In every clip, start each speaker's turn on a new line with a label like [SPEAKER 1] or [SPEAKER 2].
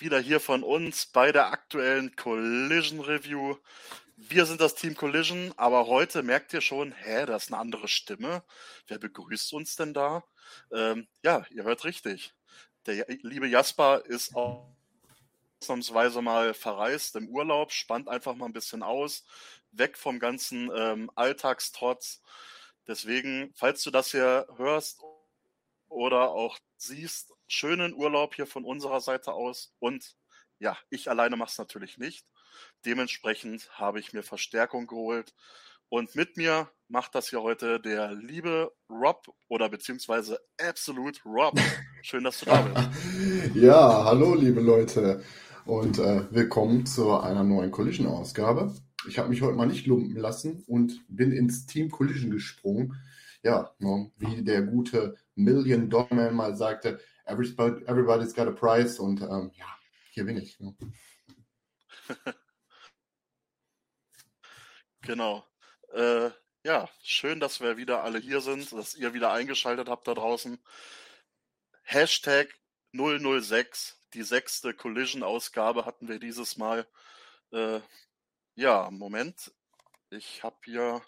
[SPEAKER 1] wieder hier von uns bei der aktuellen Collision Review. Wir sind das Team Collision, aber heute merkt ihr schon, hä, das ist eine andere Stimme. Wer begrüßt uns denn da? Ähm, ja, ihr hört richtig. Der liebe Jasper ist ausnahmsweise mal verreist im Urlaub, spannt einfach mal ein bisschen aus, weg vom ganzen ähm, Alltagstrotz. Deswegen, falls du das hier hörst oder auch siehst, schönen Urlaub hier von unserer Seite aus. Und ja, ich alleine mache es natürlich nicht. Dementsprechend habe ich mir Verstärkung geholt. Und mit mir macht das hier heute der liebe Rob oder beziehungsweise Absolute Rob. Schön, dass du da bist.
[SPEAKER 2] ja, hallo liebe Leute und äh, willkommen zu einer neuen Collision-Ausgabe. Ich habe mich heute mal nicht lumpen lassen und bin ins Team Collision gesprungen. Ja, ne, wie der gute Million Dollar mal sagte, everybody's got a price und ähm, ja, hier bin ich. Ne?
[SPEAKER 1] Genau. Äh, ja, schön, dass wir wieder alle hier sind, dass ihr wieder eingeschaltet habt da draußen. Hashtag 006, die sechste Collision-Ausgabe hatten wir dieses Mal. Äh, ja, Moment. Ich habe hier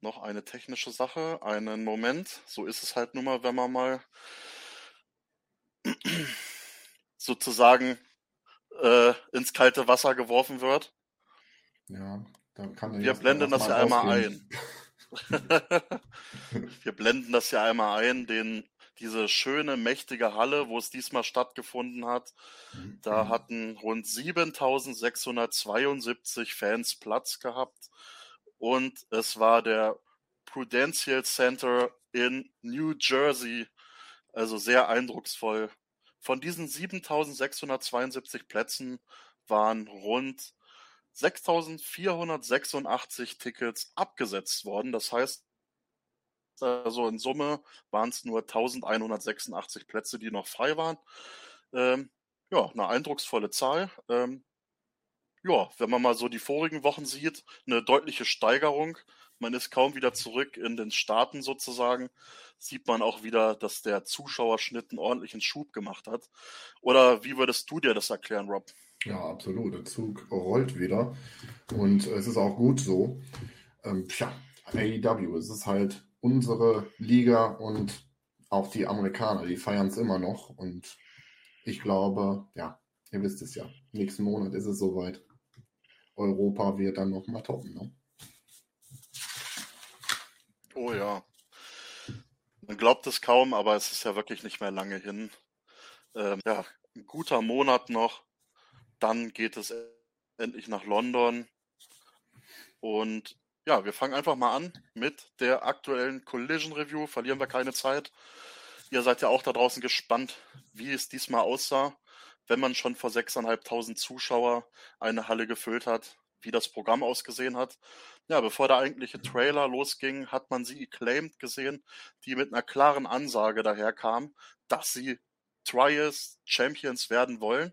[SPEAKER 1] noch eine technische Sache. Einen Moment. So ist es halt nun mal, wenn man mal sozusagen äh, ins kalte Wasser geworfen wird.
[SPEAKER 2] Ja,
[SPEAKER 1] wir blenden das ja einmal ein. Wir blenden das ja einmal ein, den, diese schöne, mächtige Halle, wo es diesmal stattgefunden hat. Da mhm. hatten rund 7672 Fans Platz gehabt. Und es war der Prudential Center in New Jersey. Also sehr eindrucksvoll. Von diesen 7672 Plätzen waren rund 6.486 Tickets abgesetzt worden. Das heißt, also in Summe waren es nur 1186 Plätze, die noch frei waren. Ähm, ja, eine eindrucksvolle Zahl. Ähm, ja, wenn man mal so die vorigen Wochen sieht, eine deutliche Steigerung. Man ist kaum wieder zurück in den Staaten sozusagen. Sieht man auch wieder, dass der Zuschauerschnitt einen ordentlichen Schub gemacht hat. Oder wie würdest du dir das erklären, Rob?
[SPEAKER 2] Ja, absolut. Der Zug rollt wieder und es ist auch gut so. Ähm, tja, AEW, es ist halt unsere Liga und auch die Amerikaner, die feiern es immer noch und ich glaube, ja, ihr wisst es ja, nächsten Monat ist es soweit. Europa wird dann nochmal toppen. Ne?
[SPEAKER 1] Oh ja. Man glaubt es kaum, aber es ist ja wirklich nicht mehr lange hin. Ähm, ja, ein guter Monat noch. Dann geht es endlich nach London. Und ja, wir fangen einfach mal an mit der aktuellen Collision Review. Verlieren wir keine Zeit. Ihr seid ja auch da draußen gespannt, wie es diesmal aussah, wenn man schon vor 6.500 Zuschauer eine Halle gefüllt hat, wie das Programm ausgesehen hat. Ja, bevor der eigentliche Trailer losging, hat man sie acclaimed gesehen, die mit einer klaren Ansage daherkam, dass sie Trials Champions werden wollen.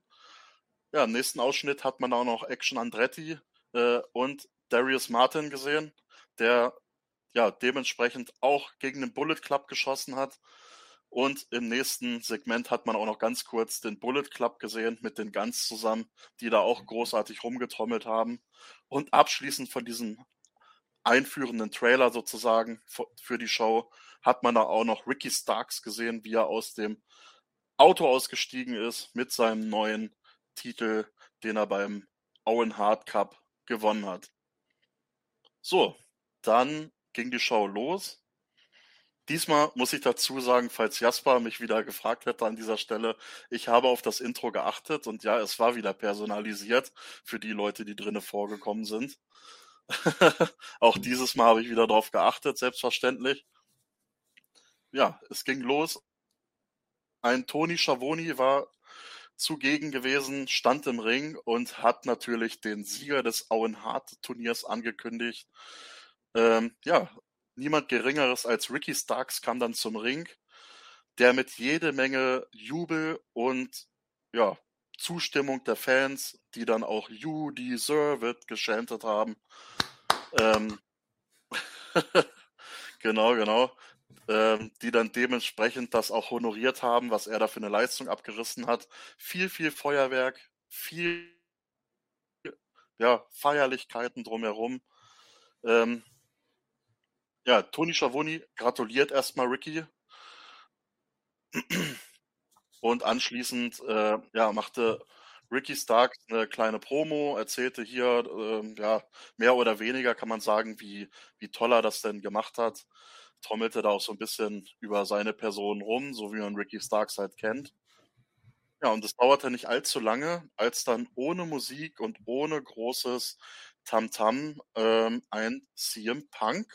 [SPEAKER 1] Ja, im nächsten Ausschnitt hat man auch noch Action Andretti äh, und Darius Martin gesehen, der ja dementsprechend auch gegen den Bullet Club geschossen hat. Und im nächsten Segment hat man auch noch ganz kurz den Bullet Club gesehen mit den Guns zusammen, die da auch großartig rumgetrommelt haben. Und abschließend von diesem einführenden Trailer sozusagen für die Show hat man da auch noch Ricky Starks gesehen, wie er aus dem Auto ausgestiegen ist mit seinem neuen Titel, den er beim Owen Hart Cup gewonnen hat. So, dann ging die Show los. Diesmal muss ich dazu sagen, falls Jasper mich wieder gefragt hätte an dieser Stelle, ich habe auf das Intro geachtet und ja, es war wieder personalisiert für die Leute, die drinnen vorgekommen sind. Auch dieses Mal habe ich wieder darauf geachtet, selbstverständlich. Ja, es ging los. Ein Tony Schiavone war zugegen gewesen, stand im Ring und hat natürlich den Sieger des Owen Hart Turniers angekündigt. Ähm, ja, niemand Geringeres als Ricky Starks kam dann zum Ring, der mit jede Menge Jubel und ja, Zustimmung der Fans, die dann auch You Deserve It geschantet haben. Ähm, genau, genau. Ähm, die dann dementsprechend das auch honoriert haben, was er da für eine Leistung abgerissen hat. Viel, viel Feuerwerk, viel ja, Feierlichkeiten drumherum. Ähm, ja, Toni Schiavone gratuliert erstmal Ricky. Und anschließend äh, ja, machte Ricky Stark eine kleine Promo, erzählte hier, äh, ja, mehr oder weniger kann man sagen, wie, wie toll er das denn gemacht hat. Trommelte da auch so ein bisschen über seine Person rum, so wie man Ricky Starks halt kennt. Ja, und es dauerte nicht allzu lange, als dann ohne Musik und ohne großes Tamtam ähm, ein CM Punk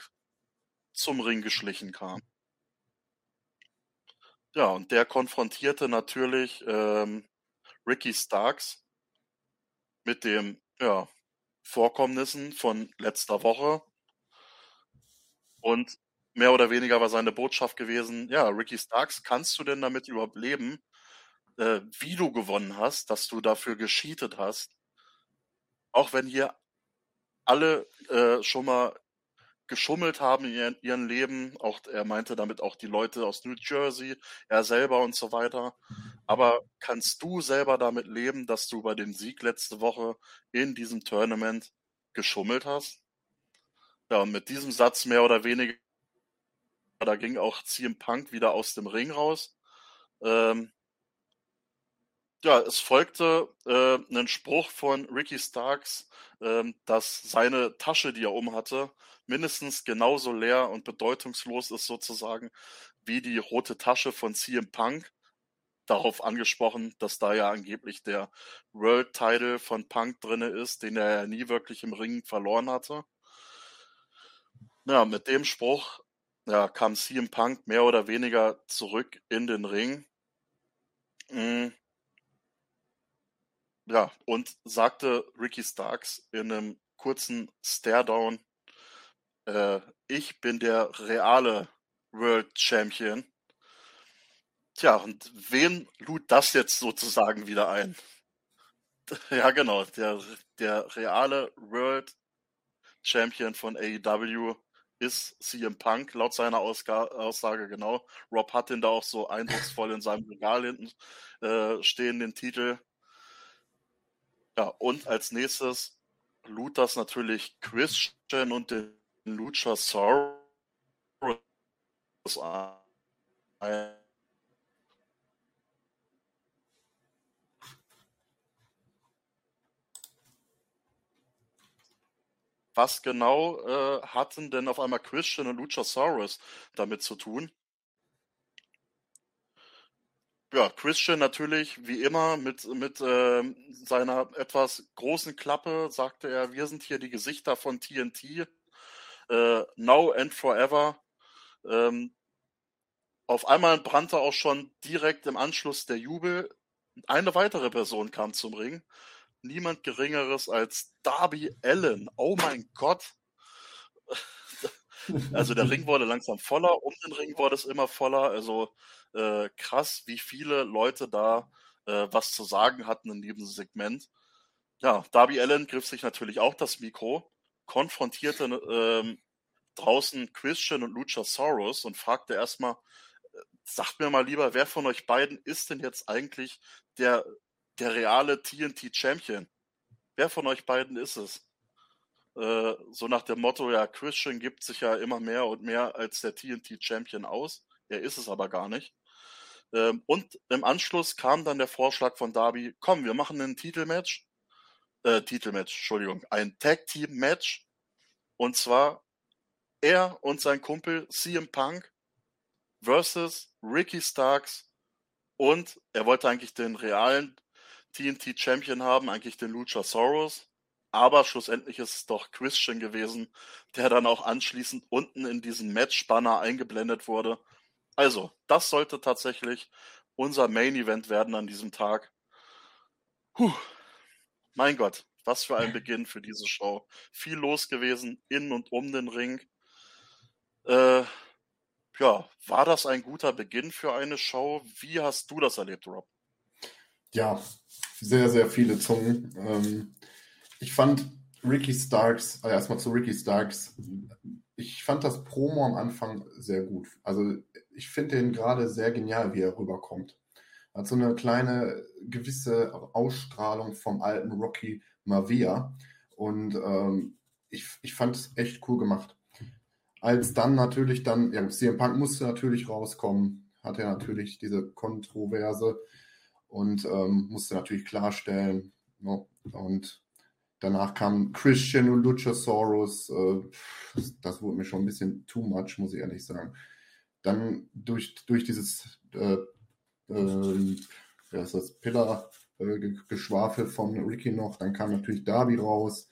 [SPEAKER 1] zum Ring geschlichen kam. Ja, und der konfrontierte natürlich ähm, Ricky Starks mit dem ja, Vorkommnissen von letzter Woche. Und mehr oder weniger war seine Botschaft gewesen, ja, Ricky Starks, kannst du denn damit überhaupt leben, äh, wie du gewonnen hast, dass du dafür gescheatet hast? Auch wenn hier alle äh, schon mal geschummelt haben in ihren, ihren Leben. Auch er meinte damit auch die Leute aus New Jersey, er selber und so weiter. Aber kannst du selber damit leben, dass du bei dem Sieg letzte Woche in diesem Tournament geschummelt hast? Ja, und mit diesem Satz mehr oder weniger, da ging auch CM Punk wieder aus dem Ring raus. Ähm, ja, es folgte äh, ein Spruch von Ricky Starks, äh, dass seine Tasche, die er um hatte, mindestens genauso leer und bedeutungslos ist sozusagen wie die rote Tasche von CM Punk. Darauf angesprochen, dass da ja angeblich der World Title von Punk drinne ist, den er ja nie wirklich im Ring verloren hatte. Ja, mit dem Spruch ja, kam CM Punk mehr oder weniger zurück in den Ring. Mhm. Ja, und sagte Ricky Starks in einem kurzen Stare-Down, äh, ich bin der reale World Champion. Tja, und wen lud das jetzt sozusagen wieder ein? Ja, genau, der, der reale World Champion von AEW ist CM Punk, laut seiner Ausga Aussage, genau. Rob hat ihn da auch so eindrucksvoll in seinem Regal hinten äh, stehen, den Titel. Ja, und als nächstes lud das natürlich Christian und den Luchasaurus ein. Was genau äh, hatten denn auf einmal Christian und Luchasaurus damit zu tun? Ja, Christian natürlich wie immer mit, mit äh, seiner etwas großen Klappe sagte er, wir sind hier die Gesichter von TNT äh, Now and Forever. Ähm, auf einmal brannte auch schon direkt im Anschluss der Jubel. Eine weitere Person kam zum Ring. Niemand Geringeres als Darby Allen. Oh mein Gott. Also der Ring wurde langsam voller, um den Ring wurde es immer voller. Also äh, krass, wie viele Leute da äh, was zu sagen hatten in diesem Segment. Ja, Darby Allen griff sich natürlich auch das Mikro konfrontierte ähm, draußen Christian und Luchasaurus und fragte erstmal, äh, sagt mir mal lieber, wer von euch beiden ist denn jetzt eigentlich der, der reale TNT Champion? Wer von euch beiden ist es? Äh, so nach dem Motto, ja, Christian gibt sich ja immer mehr und mehr als der TNT Champion aus. Er ist es aber gar nicht. Ähm, und im Anschluss kam dann der Vorschlag von Darby, komm, wir machen ein Titelmatch äh, Titelmatch, Entschuldigung, ein Tag Team Match. Und zwar er und sein Kumpel CM Punk versus Ricky Starks und er wollte eigentlich den realen TNT Champion haben, eigentlich den Luchasaurus. Aber schlussendlich ist es doch Christian gewesen, der dann auch anschließend unten in diesen Match-Banner eingeblendet wurde. Also, das sollte tatsächlich unser Main Event werden an diesem Tag. Puh. Mein Gott, was für ein Beginn für diese Show. Viel los gewesen in und um den Ring. Äh, ja, war das ein guter Beginn für eine Show? Wie hast du das erlebt, Rob?
[SPEAKER 2] Ja, sehr, sehr viele Zungen. Ähm, ich fand Ricky Starks, also erstmal zu Ricky Starks, ich fand das Promo am Anfang sehr gut. Also ich finde ihn gerade sehr genial, wie er rüberkommt. Hat so eine kleine gewisse Ausstrahlung vom alten Rocky Mavia und ähm, ich, ich fand es echt cool gemacht. Als dann natürlich dann, ja, CM Punk musste natürlich rauskommen, hat er natürlich diese Kontroverse und ähm, musste natürlich klarstellen. No, ne? und danach kam Christian und Luchasaurus. Äh, das wurde mir schon ein bisschen too much, muss ich ehrlich sagen. Dann durch, durch dieses äh, äh, ja, ist das Pillar-Geschwafel äh, von Ricky noch, dann kam natürlich Darby raus.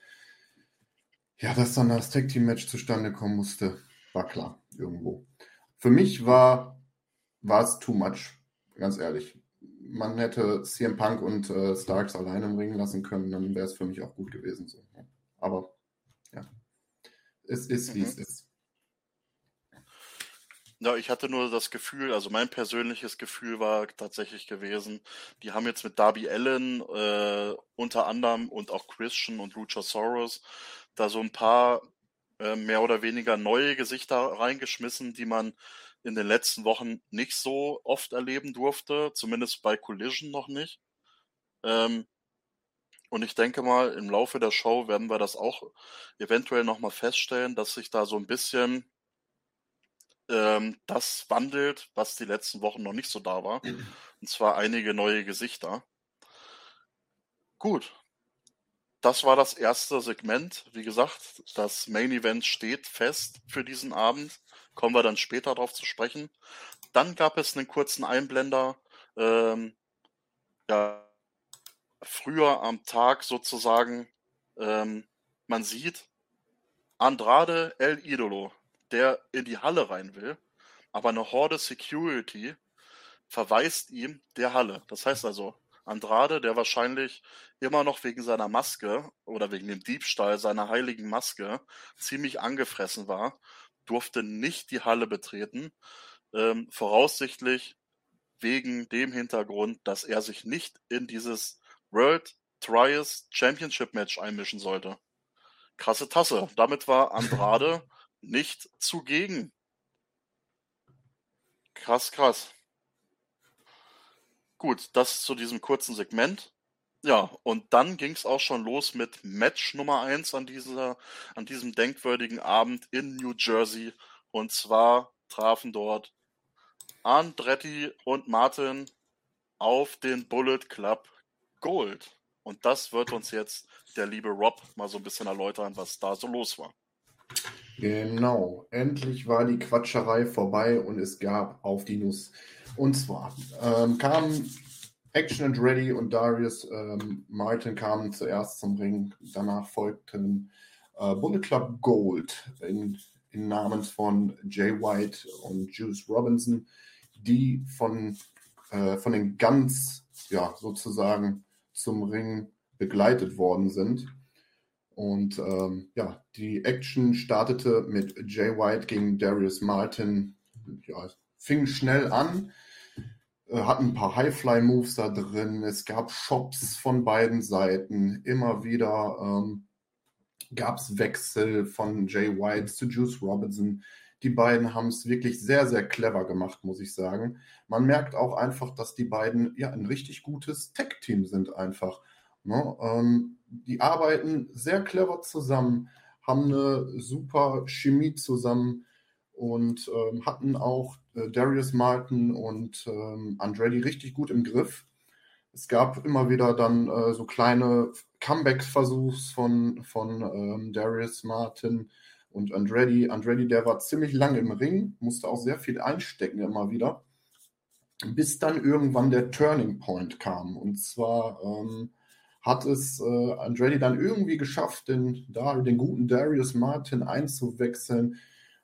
[SPEAKER 2] Ja, dass dann das Tag Team Match zustande kommen musste, war klar irgendwo. Für mich war, war es too much, ganz ehrlich. Man hätte CM Punk und äh, Starks alleine im Ring lassen können, dann wäre es für mich auch gut gewesen. So. Aber ja, es ist, wie mhm. es ist.
[SPEAKER 1] Ja, ich hatte nur das Gefühl, also mein persönliches Gefühl war tatsächlich gewesen, die haben jetzt mit Darby Allen äh, unter anderem und auch Christian und Luchasaurus da so ein paar äh, mehr oder weniger neue Gesichter reingeschmissen, die man in den letzten Wochen nicht so oft erleben durfte, zumindest bei Collision noch nicht. Ähm, und ich denke mal, im Laufe der Show werden wir das auch eventuell nochmal feststellen, dass sich da so ein bisschen ähm, das wandelt, was die letzten Wochen noch nicht so da war. Und zwar einige neue Gesichter. Gut, das war das erste Segment. Wie gesagt, das Main Event steht fest für diesen Abend. Kommen wir dann später darauf zu sprechen. Dann gab es einen kurzen Einblender. Ähm, ja, früher am Tag sozusagen. Ähm, man sieht Andrade El Idolo, der in die Halle rein will, aber eine Horde Security verweist ihm der Halle. Das heißt also, Andrade, der wahrscheinlich immer noch wegen seiner Maske oder wegen dem Diebstahl seiner heiligen Maske ziemlich angefressen war, durfte nicht die Halle betreten. Ähm, voraussichtlich wegen dem Hintergrund, dass er sich nicht in dieses World Trials Championship Match einmischen sollte. Krasse Tasse. Damit war Andrade nicht zugegen. Krass, krass. Gut, das zu diesem kurzen Segment. Ja, und dann ging es auch schon los mit Match Nummer 1 an, an diesem denkwürdigen Abend in New Jersey. Und zwar trafen dort Andretti und Martin auf den Bullet Club Gold. Und das wird uns jetzt der liebe Rob mal so ein bisschen erläutern, was da so los war.
[SPEAKER 2] Genau, endlich war die Quatscherei vorbei und es gab auf die Nuss. Und zwar ähm, kamen Action and Ready und Darius ähm, Martin kamen zuerst zum Ring. Danach folgten äh, Bullet Club Gold in, in Namens von Jay White und Juice Robinson, die von, äh, von den Guns ja, sozusagen zum Ring begleitet worden sind. Und ähm, ja, die Action startete mit Jay White gegen Darius Martin. Ja, fing schnell an, äh, hatten ein paar High-Fly-Moves da drin. Es gab Shops von beiden Seiten. Immer wieder ähm, gab es Wechsel von Jay White zu Juice Robinson. Die beiden haben es wirklich sehr, sehr clever gemacht, muss ich sagen. Man merkt auch einfach, dass die beiden ja ein richtig gutes Tech-Team sind einfach. Ne? Ähm, die arbeiten sehr clever zusammen, haben eine super Chemie zusammen und ähm, hatten auch äh, Darius Martin und ähm, Andretti richtig gut im Griff. Es gab immer wieder dann äh, so kleine Comeback-Versuchs von, von ähm, Darius Martin und Andretti. Andretti, der war ziemlich lange im Ring, musste auch sehr viel einstecken immer wieder, bis dann irgendwann der Turning Point kam. Und zwar ähm, hat es äh, Andretti dann irgendwie geschafft, den, den guten Darius Martin einzuwechseln.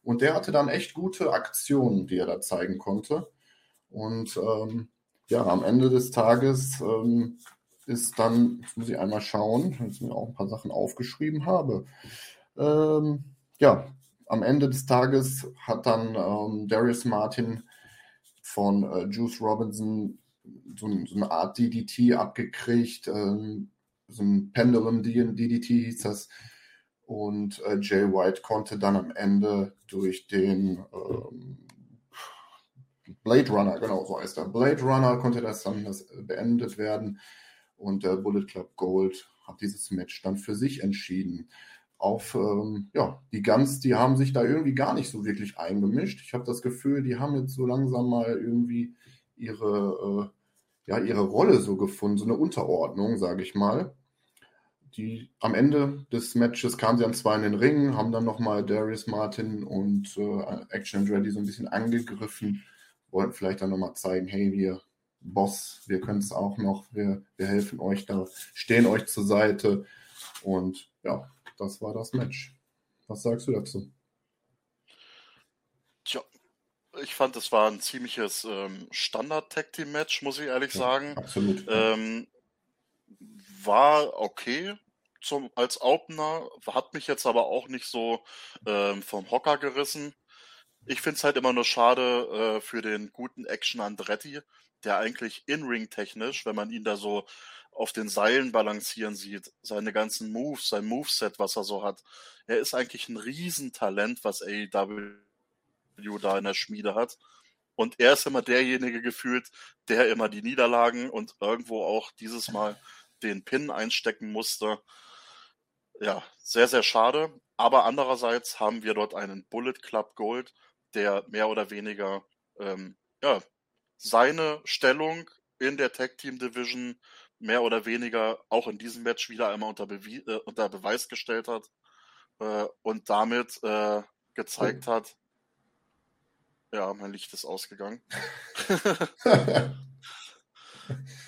[SPEAKER 2] Und der hatte dann echt gute Aktionen, die er da zeigen konnte. Und ähm, ja, am Ende des Tages ähm, ist dann, jetzt muss ich einmal schauen, weil ich mir auch ein paar Sachen aufgeschrieben habe. Ähm, ja, am Ende des Tages hat dann ähm, Darius Martin von äh, Juice Robinson so, so, eine Art DDT abgekriegt, ähm, so ein Pendulum DDT hieß das. Und äh, Jay White konnte dann am Ende durch den ähm, Blade Runner, genau so heißt er, Blade Runner konnte das dann das äh, beendet werden. Und der Bullet Club Gold hat dieses Match dann für sich entschieden. Auf, ähm, ja, die Guns, die haben sich da irgendwie gar nicht so wirklich eingemischt. Ich habe das Gefühl, die haben jetzt so langsam mal irgendwie ihre, äh, ja, ihre Rolle so gefunden, so eine Unterordnung, sage ich mal. Die, am Ende des Matches kamen sie an zwei in den Ring, haben dann nochmal Darius Martin und äh, Action Ready so ein bisschen angegriffen, wollten vielleicht dann nochmal zeigen, hey, wir Boss, wir können es auch noch, wir, wir helfen euch da, stehen euch zur Seite. Und ja, das war das Match. Was sagst du dazu?
[SPEAKER 1] Tja, ich fand, es war ein ziemliches ähm, Standard-Tag-Team-Match, muss ich ehrlich ja, sagen.
[SPEAKER 2] Absolut.
[SPEAKER 1] Ähm, war okay zum, als Opener, hat mich jetzt aber auch nicht so ähm, vom Hocker gerissen. Ich finde es halt immer nur schade äh, für den guten Action Andretti, der eigentlich in-ring technisch, wenn man ihn da so auf den Seilen balancieren sieht, seine ganzen Moves, sein Moveset, was er so hat, er ist eigentlich ein Riesentalent, was AEW da in der Schmiede hat. Und er ist immer derjenige gefühlt, der immer die Niederlagen und irgendwo auch dieses Mal den Pin einstecken musste. Ja, sehr, sehr schade. Aber andererseits haben wir dort einen Bullet Club Gold, der mehr oder weniger ähm, ja, seine Stellung in der Tag Team Division mehr oder weniger auch in diesem Match wieder einmal unter, Bewie äh, unter Beweis gestellt hat äh, und damit äh, gezeigt oh. hat, ja, mein Licht ist ausgegangen.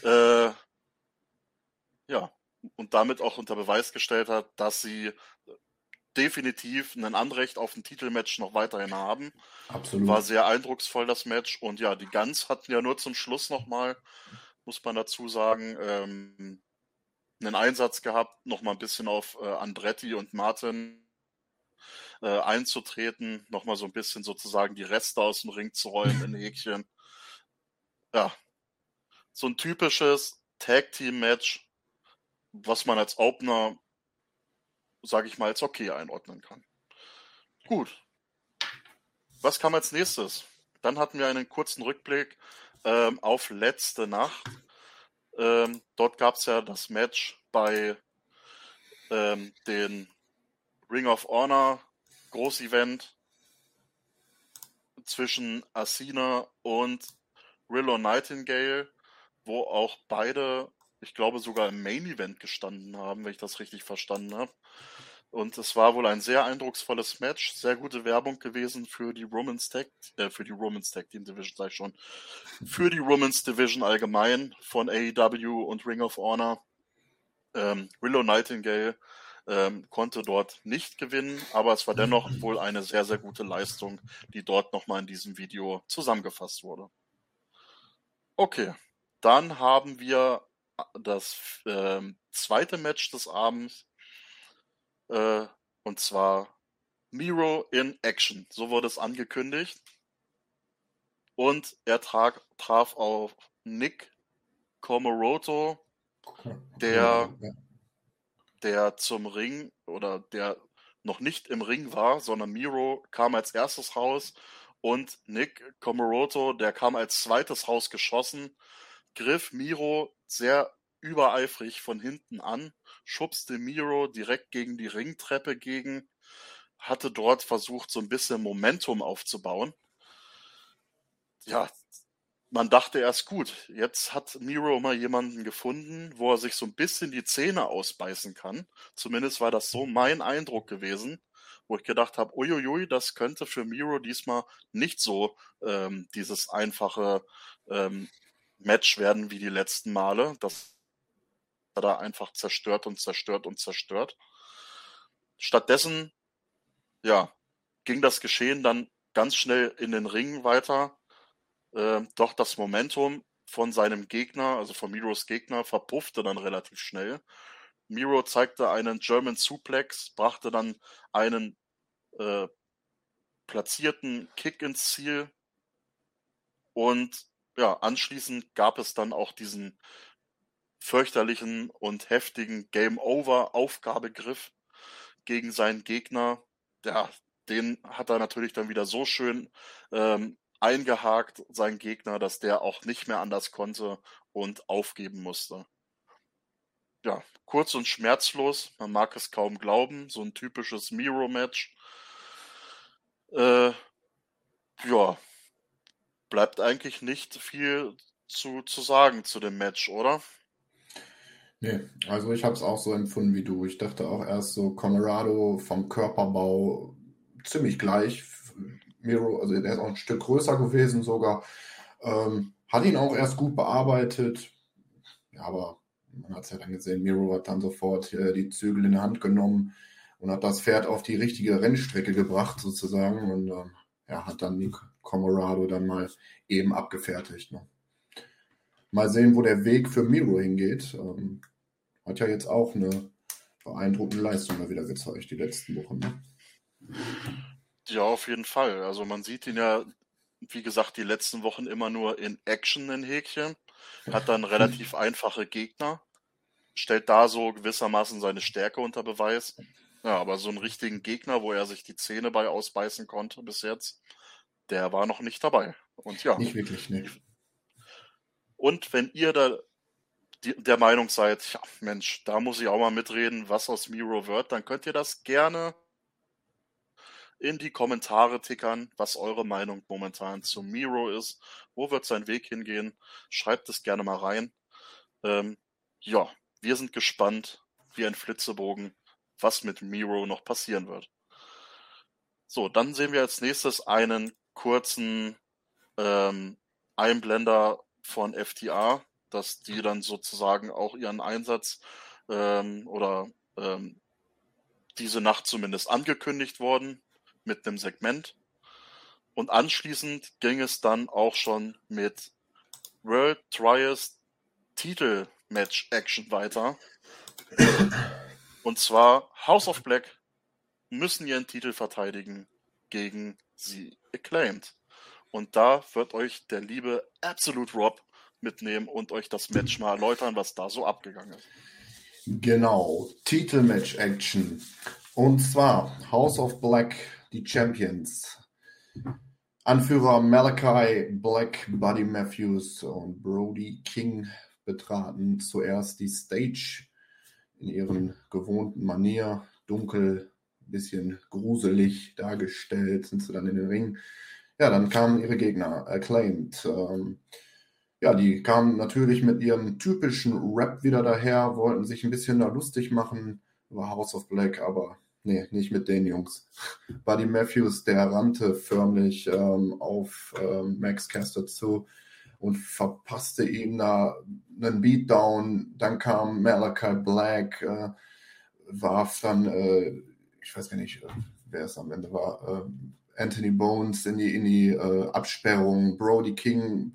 [SPEAKER 1] äh, ja, und damit auch unter Beweis gestellt hat, dass sie definitiv ein Anrecht auf ein Titelmatch noch weiterhin haben.
[SPEAKER 2] Absolut.
[SPEAKER 1] War sehr eindrucksvoll das Match und ja, die Guns hatten ja nur zum Schluss nochmal, muss man dazu sagen, ähm, einen Einsatz gehabt, nochmal ein bisschen auf äh, Andretti und Martin äh, einzutreten, nochmal so ein bisschen sozusagen die Reste aus dem Ring zu rollen in Häkchen. Ja, so ein typisches Tag-Team-Match, was man als Opener sage ich mal, als okay einordnen kann. Gut. Was kam als nächstes? Dann hatten wir einen kurzen Rückblick ähm, auf letzte Nacht. Ähm, dort gab es ja das Match bei ähm, den Ring of Honor Großevent zwischen Asina und Rillo Nightingale, wo auch beide, ich glaube, sogar im Main Event gestanden haben, wenn ich das richtig verstanden habe. Und es war wohl ein sehr eindrucksvolles Match, sehr gute Werbung gewesen für die Romans Tag, äh, für die Romans Tag Team Division, sag ich schon, für die Romans Division allgemein von AEW und Ring of Honor. Ähm, Willow Nightingale ähm, konnte dort nicht gewinnen, aber es war dennoch wohl eine sehr, sehr gute Leistung, die dort nochmal in diesem Video zusammengefasst wurde. Okay, dann haben wir das äh, zweite Match des Abends äh, und zwar Miro in Action. So wurde es angekündigt. Und er trag, traf auf Nick Komoroto, der, der zum Ring oder der noch nicht im Ring war, sondern Miro kam als erstes raus und Nick Komoroto, der kam als zweites Haus geschossen, griff Miro sehr übereifrig von hinten an, schubste Miro direkt gegen die Ringtreppe gegen, hatte dort versucht, so ein bisschen Momentum aufzubauen. Ja, man dachte erst gut, jetzt hat Miro mal jemanden gefunden, wo er sich so ein bisschen die Zähne ausbeißen kann. Zumindest war das so mein Eindruck gewesen, wo ich gedacht habe, uiuiui, das könnte für Miro diesmal nicht so ähm, dieses einfache ähm, Match werden wie die letzten Male. Das er da einfach zerstört und zerstört und zerstört. Stattdessen, ja, ging das Geschehen dann ganz schnell in den Ring weiter. Äh, doch das Momentum von seinem Gegner, also von Miros Gegner, verpuffte dann relativ schnell. Miro zeigte einen German Suplex, brachte dann einen äh, platzierten Kick ins Ziel und ja, anschließend gab es dann auch diesen fürchterlichen und heftigen Game Over Aufgabegriff gegen seinen Gegner. Ja, den hat er natürlich dann wieder so schön ähm, eingehakt, sein Gegner, dass der auch nicht mehr anders konnte und aufgeben musste. Ja, kurz und schmerzlos, man mag es kaum glauben, so ein typisches Miro-Match. Äh, ja, bleibt eigentlich nicht viel zu, zu sagen zu dem Match, oder?
[SPEAKER 2] Nee, also ich habe es auch so empfunden wie du. Ich dachte auch erst so Colorado vom Körperbau ziemlich gleich. Miro, also der ist auch ein Stück größer gewesen sogar. Ähm, hat ihn auch erst gut bearbeitet. Ja, aber man hat es ja dann gesehen, Miro hat dann sofort äh, die Zügel in die Hand genommen und hat das Pferd auf die richtige Rennstrecke gebracht sozusagen und ähm, ja, hat dann die Colorado dann mal eben abgefertigt. Ne? Mal sehen, wo der Weg für Miro hingeht. Ähm, hat ja jetzt auch eine beeindruckende Leistung da wieder gezeigt, die letzten Wochen. Ne?
[SPEAKER 1] Ja, auf jeden Fall. Also man sieht ihn ja, wie gesagt, die letzten Wochen immer nur in Action in Häkchen. Hat dann relativ einfache Gegner. Stellt da so gewissermaßen seine Stärke unter Beweis. Ja, aber so einen richtigen Gegner, wo er sich die Zähne bei ausbeißen konnte bis jetzt, der war noch nicht dabei. Und ja.
[SPEAKER 2] Nicht wirklich, ne.
[SPEAKER 1] Und wenn ihr da der Meinung seid, ja, Mensch, da muss ich auch mal mitreden, was aus Miro wird, dann könnt ihr das gerne in die Kommentare tickern, was eure Meinung momentan zu Miro ist. Wo wird sein Weg hingehen? Schreibt es gerne mal rein. Ähm, ja, wir sind gespannt, wie ein Flitzebogen, was mit Miro noch passieren wird. So, dann sehen wir als nächstes einen kurzen ähm, Einblender von FTA, dass die dann sozusagen auch ihren Einsatz ähm, oder ähm, diese Nacht zumindest angekündigt worden mit einem Segment. Und anschließend ging es dann auch schon mit World Trials Titel Match Action weiter. Und zwar House of Black müssen ihren Titel verteidigen gegen sie Acclaimed. Und da wird euch der liebe Absolute Rob mitnehmen und euch das Match mal erläutern, was da so abgegangen ist.
[SPEAKER 2] Genau, Titelmatch Action. Und zwar House of Black die Champions. Anführer Malachi Black, Buddy Matthews und Brody King betraten zuerst die Stage in ihren gewohnten Manier, dunkel, bisschen gruselig dargestellt, sind sie dann in den Ring. Ja, dann kamen ihre Gegner, Acclaimed. Ähm, ja, die kamen natürlich mit ihrem typischen Rap wieder daher, wollten sich ein bisschen da lustig machen über House of Black, aber Nee, nicht mit den Jungs. Buddy Matthews, der rannte förmlich ähm, auf ähm, Max Caster zu und verpasste ihm da einen Beatdown. Dann kam Malachi Black, äh, warf dann, äh, ich weiß gar nicht, äh, wer es am Ende war, äh, Anthony Bones in die, in die äh, Absperrung. Brody King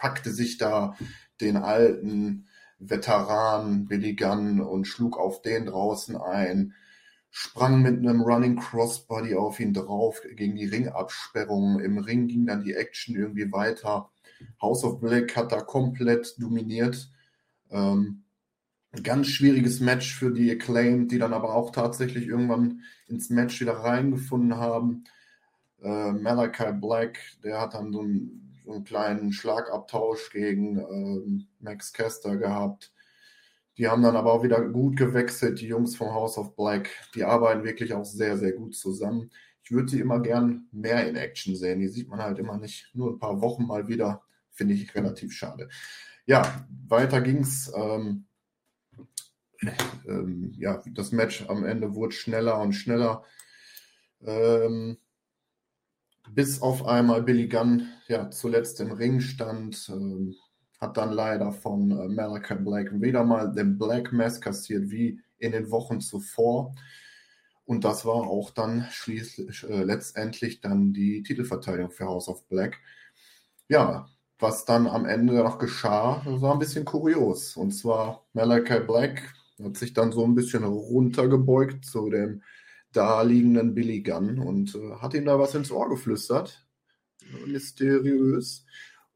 [SPEAKER 2] packte sich da den alten Veteran Billy Gunn und schlug auf den draußen ein sprang mit einem Running Crossbody auf ihn drauf gegen die Ringabsperrung. Im Ring ging dann die Action irgendwie weiter. House of Black hat da komplett dominiert. Ähm, ganz schwieriges Match für die Acclaimed, die dann aber auch tatsächlich irgendwann ins Match wieder reingefunden haben. Äh, Malachi Black, der hat dann so einen, so einen kleinen Schlagabtausch gegen äh, Max Caster gehabt. Die haben dann aber auch wieder gut gewechselt, die Jungs vom House of Black. Die arbeiten wirklich auch sehr, sehr gut zusammen. Ich würde sie immer gern mehr in Action sehen. Die sieht man halt immer nicht. Nur ein paar Wochen mal wieder. Finde ich relativ schade. Ja, weiter ging's. Ähm, ähm, ja, das Match am Ende wurde schneller und schneller. Ähm, bis auf einmal Billy Gunn ja zuletzt im Ring stand. Ähm, hat dann leider von äh, Malachi Black wieder mal den Black Mass kassiert wie in den Wochen zuvor. Und das war auch dann schließlich äh, letztendlich dann die Titelverteidigung für House of Black. Ja, was dann am Ende noch geschah, war ein bisschen kurios. Und zwar Malachi Black hat sich dann so ein bisschen runtergebeugt zu dem da liegenden Billy Gunn und äh, hat ihm da was ins Ohr geflüstert. Mysteriös.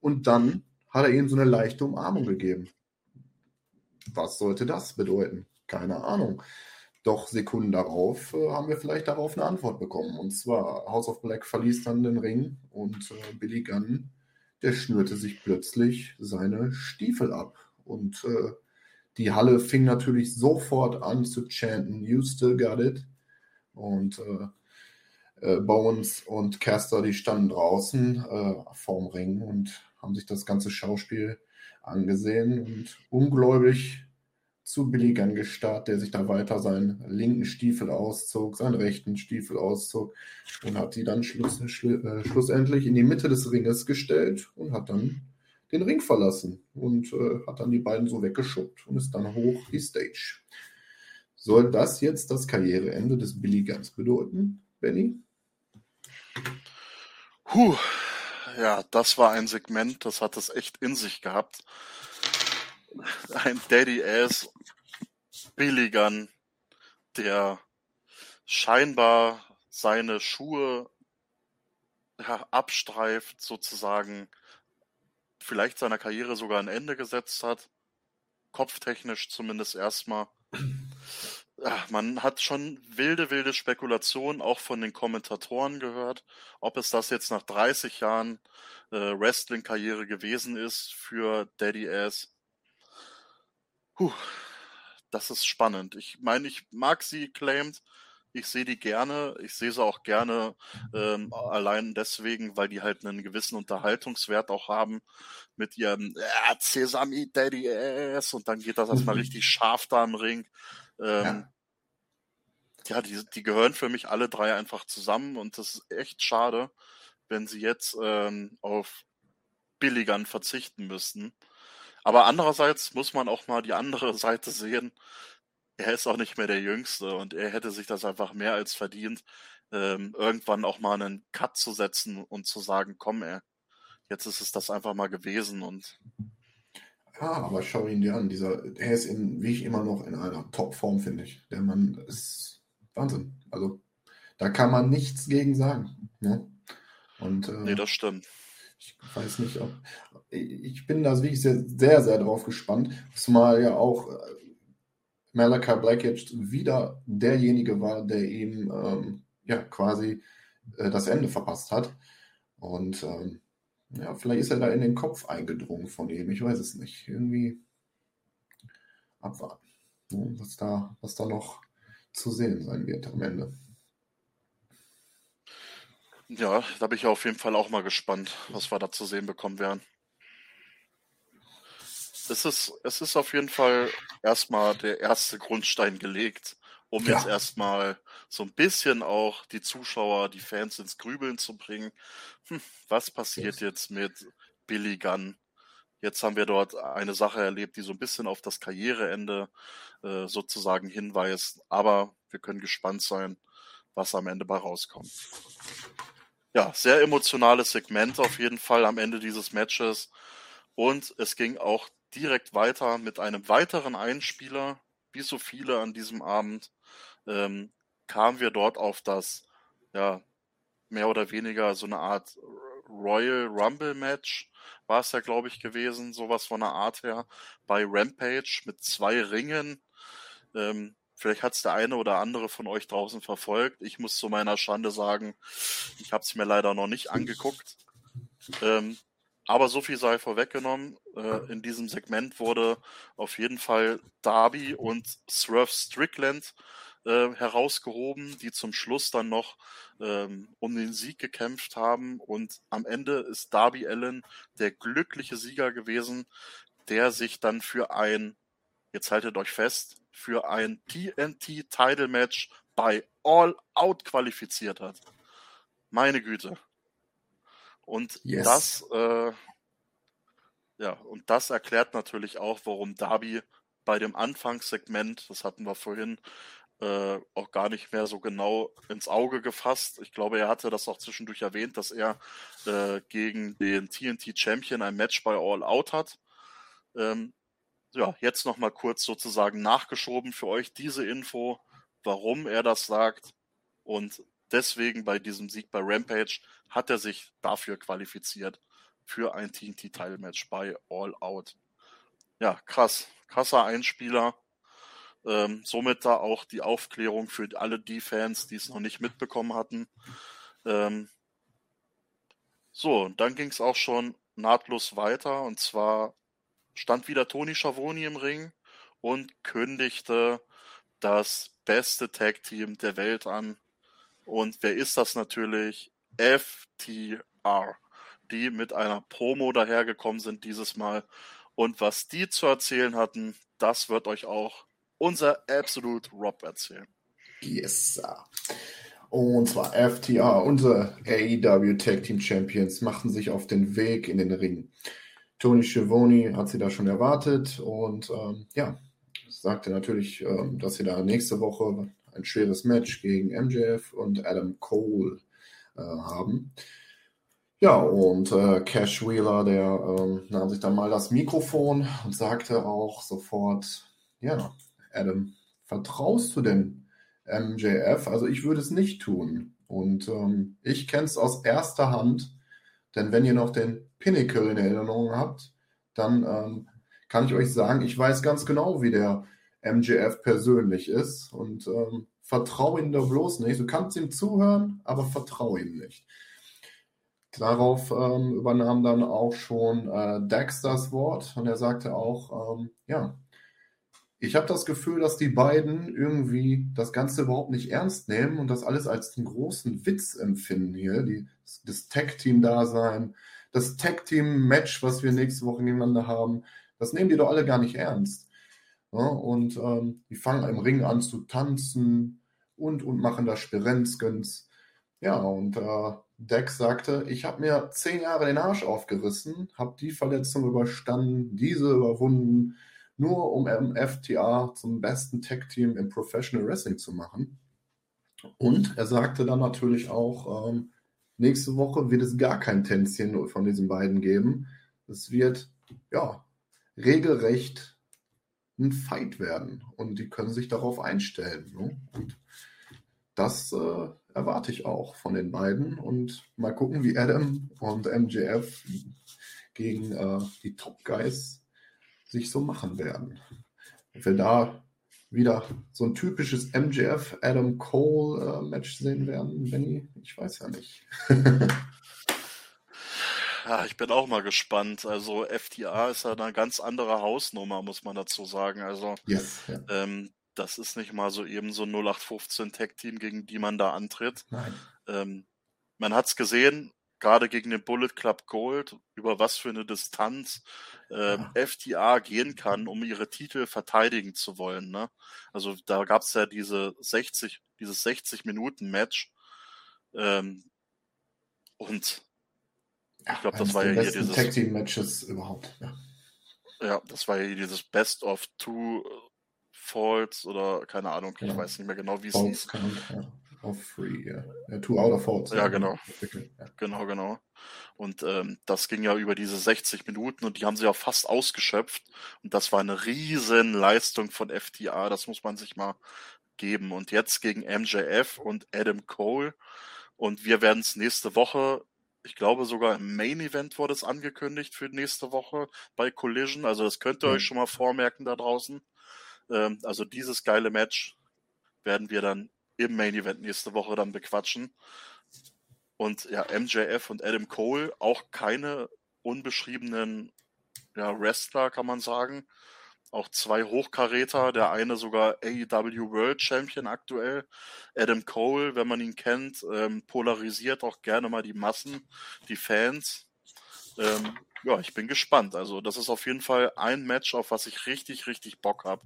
[SPEAKER 2] Und dann hat er ihm so eine leichte Umarmung gegeben. Was sollte das bedeuten? Keine Ahnung. Doch Sekunden darauf äh, haben wir vielleicht darauf eine Antwort bekommen. Und zwar House of Black verließ dann den Ring und äh, Billy Gunn, der schnürte sich plötzlich seine Stiefel ab. Und äh, die Halle fing natürlich sofort an zu chanten, You still got it. Und äh, äh, Bones und Caster, die standen draußen äh, vorm Ring und haben sich das ganze Schauspiel angesehen und ungläubig zu Billy Gunn gestarrt, der sich da weiter seinen linken Stiefel auszog, seinen rechten Stiefel auszog und hat sie dann schluss, schlu äh, schlussendlich in die Mitte des Ringes gestellt und hat dann den Ring verlassen und äh, hat dann die beiden so weggeschubbt und ist dann hoch die Stage. Soll das jetzt das Karriereende des Billy Guns bedeuten, Benny?
[SPEAKER 1] Puh, ja, das war ein Segment, das hat es echt in sich gehabt. Ein Daddy Ass Billy Gun, der scheinbar seine Schuhe ja, abstreift, sozusagen, vielleicht seiner Karriere sogar ein Ende gesetzt hat. Kopftechnisch zumindest erstmal. Man hat schon wilde, wilde Spekulationen auch von den Kommentatoren gehört, ob es das jetzt nach 30 Jahren äh, Wrestling-Karriere gewesen ist für Daddy Ass. Puh, das ist spannend. Ich meine, ich mag sie claimed. Ich sehe die gerne. Ich sehe sie auch gerne ähm, allein deswegen, weil die halt einen gewissen Unterhaltungswert auch haben mit ihrem äh, Sesame Daddy Ass und dann geht das erstmal mhm. richtig scharf da im Ring. Ähm, ja, ja die, die gehören für mich alle drei einfach zusammen und das ist echt schade, wenn sie jetzt ähm, auf Billigern verzichten müssten. Aber andererseits muss man auch mal die andere Seite sehen. Er ist auch nicht mehr der Jüngste und er hätte sich das einfach mehr als verdient, ähm, irgendwann auch mal einen Cut zu setzen und zu sagen, komm, ey, jetzt ist es das einfach mal gewesen und
[SPEAKER 2] ja, aber schau ihn dir an. Dieser, er ist in, wie ich immer noch in einer Top-Form, finde ich. Der Mann ist Wahnsinn. Also da kann man nichts gegen sagen. Ne?
[SPEAKER 1] Und, äh, nee, das stimmt.
[SPEAKER 2] Ich weiß nicht, ob. Ich bin da wirklich sehr, sehr, sehr drauf gespannt. Zumal ja auch äh, Malachi Black jetzt wieder derjenige war, der ihm ähm, ja quasi äh, das Ende verpasst hat. Und ähm, ja, vielleicht ist er da in den Kopf eingedrungen von ihm. Ich weiß es nicht. Irgendwie abwarten, ne, was, da, was da noch zu sehen sein wird am Ende.
[SPEAKER 1] Ja, da bin ich auf jeden Fall auch mal gespannt, was wir da zu sehen bekommen werden. Es ist, es ist auf jeden Fall erstmal der erste Grundstein gelegt, um ja. jetzt erstmal so ein bisschen auch die Zuschauer, die Fans ins Grübeln zu bringen. Hm, was passiert jetzt mit Billy Gunn? Jetzt haben wir dort eine Sache erlebt, die so ein bisschen auf das Karriereende äh, sozusagen hinweist. Aber wir können gespannt sein, was am Ende bei rauskommt. Ja, sehr emotionales Segment auf jeden Fall am Ende dieses Matches. Und es ging auch direkt weiter mit einem weiteren Einspieler, wie so viele an diesem Abend ähm, kamen wir dort auf das, ja, mehr oder weniger so eine Art Royal Rumble Match war es ja, glaube ich, gewesen, sowas von der Art her, bei Rampage mit zwei Ringen. Ähm, vielleicht hat es der eine oder andere von euch draußen verfolgt. Ich muss zu meiner Schande sagen, ich habe es mir leider noch nicht angeguckt. Ähm, aber so viel sei vorweggenommen. Äh, in diesem Segment wurde auf jeden Fall Darby und Swerve Strickland äh, herausgehoben, die zum Schluss dann noch ähm, um den Sieg gekämpft haben. Und am Ende ist Darby Allen der glückliche Sieger gewesen, der sich dann für ein, jetzt haltet euch fest, für ein TNT Title Match bei All Out qualifiziert hat. Meine Güte. Und yes. das, äh, ja, und das erklärt natürlich auch, warum Darby bei dem Anfangssegment, das hatten wir vorhin, äh, auch gar nicht mehr so genau ins Auge gefasst. Ich glaube, er hatte das auch zwischendurch erwähnt, dass er äh, gegen den TNT Champion ein Match bei All Out hat. Ähm, ja, jetzt nochmal kurz sozusagen nachgeschoben für euch diese Info, warum er das sagt. Und deswegen bei diesem Sieg bei Rampage hat er sich dafür qualifiziert für ein TNT-Title-Match bei All Out. Ja, krass. Krasser Einspieler. Ähm, somit da auch die Aufklärung für alle die Fans, die es noch nicht mitbekommen hatten. Ähm, so, dann ging es auch schon nahtlos weiter. Und zwar stand wieder Toni Schiavone im Ring und kündigte das beste Tag-Team der Welt an. Und wer ist das natürlich? FTR, die mit einer Promo dahergekommen sind dieses Mal. Und was die zu erzählen hatten, das wird euch auch unser Absolute Rob erzählen.
[SPEAKER 2] Yes, sir. Und zwar FTR, unsere AEW Tag Team Champions, machten sich auf den Weg in den Ring. Tony Schiavone hat sie da schon erwartet und ähm, ja, sagte natürlich, ähm, dass sie da nächste Woche ein schweres Match gegen MJF und Adam Cole äh, haben. Ja, und äh, Cash Wheeler, der ähm, nahm sich dann mal das Mikrofon und sagte auch sofort, ja, Adam, vertraust du denn MJF? Also ich würde es nicht tun. Und ähm, ich kenne es aus erster Hand, denn wenn ihr noch den Pinnacle in Erinnerung habt, dann ähm, kann ich euch sagen, ich weiß ganz genau, wie der MJF persönlich ist und ähm, vertraue ihm da bloß nicht. Du kannst ihm zuhören, aber vertraue ihm nicht. Darauf ähm, übernahm dann auch schon äh, Dexter das Wort und er sagte auch, ähm, ja, ich habe das Gefühl, dass die beiden irgendwie das Ganze überhaupt nicht ernst nehmen und das alles als einen großen Witz empfinden hier. Die, das Tag-Team-Dasein, das Tag-Team-Match, was wir nächste Woche gegeneinander haben, das nehmen die doch alle gar nicht ernst. Ja, und ähm, die fangen im Ring an zu tanzen und, und machen da Spirenzgens. Ja, und äh, Dex sagte, ich habe mir zehn Jahre den Arsch aufgerissen, habe die Verletzung überstanden, diese überwunden nur um FTA zum besten Tech-Team im Professional Wrestling zu machen. Und er sagte dann natürlich auch, ähm, nächste Woche wird es gar kein Tänzchen von diesen beiden geben. Es wird, ja, regelrecht ein Fight werden und die können sich darauf einstellen. Ne? Und das äh, erwarte ich auch von den beiden und mal gucken, wie Adam und MJF gegen äh, die Top Guys sich so machen werden. Ob wir da wieder so ein typisches MJF Adam Cole äh, Match sehen werden, Benny, ich weiß ja nicht.
[SPEAKER 1] ja, ich bin auch mal gespannt. Also FTA ist ja eine ganz andere Hausnummer, muss man dazu sagen. Also yes, ja. ähm, das ist nicht mal so eben so ein 0815 Tag Team, gegen die man da antritt. Nein. Ähm, man hat es gesehen, gerade gegen den Bullet Club Gold, über was für eine Distanz ähm, ja. FTA gehen kann, um ihre Titel verteidigen zu wollen. Ne? Also da gab es ja diese 60, dieses 60 Minuten Match ähm, und
[SPEAKER 2] ich glaube, das war ja hier dieses Tag Team Matches überhaupt. Ja.
[SPEAKER 1] ja, das war ja dieses Best of Two Falls oder keine Ahnung, ich ja. weiß nicht mehr genau, wie es hieß. Ja
[SPEAKER 2] of three, ja. Yeah. Two out of four.
[SPEAKER 1] Ja, genau. Ja. Genau, genau. Und ähm, das ging ja über diese 60 Minuten und die haben sie auch fast ausgeschöpft. Und das war eine riesen Leistung von FTA, das muss man sich mal geben. Und jetzt gegen MJF und Adam Cole. Und wir werden es nächste Woche, ich glaube sogar im Main Event wurde es angekündigt für nächste Woche bei Collision. Also das könnt ihr ja. euch schon mal vormerken da draußen. Ähm, also dieses geile Match werden wir dann im Main Event nächste Woche dann bequatschen. Und ja, MJF und Adam Cole, auch keine unbeschriebenen ja, Wrestler, kann man sagen. Auch zwei Hochkaräter, der eine sogar AEW World Champion aktuell. Adam Cole, wenn man ihn kennt, ähm, polarisiert auch gerne mal die Massen, die Fans. Ähm, ja, ich bin gespannt. Also, das ist auf jeden Fall ein Match, auf was ich richtig, richtig Bock habe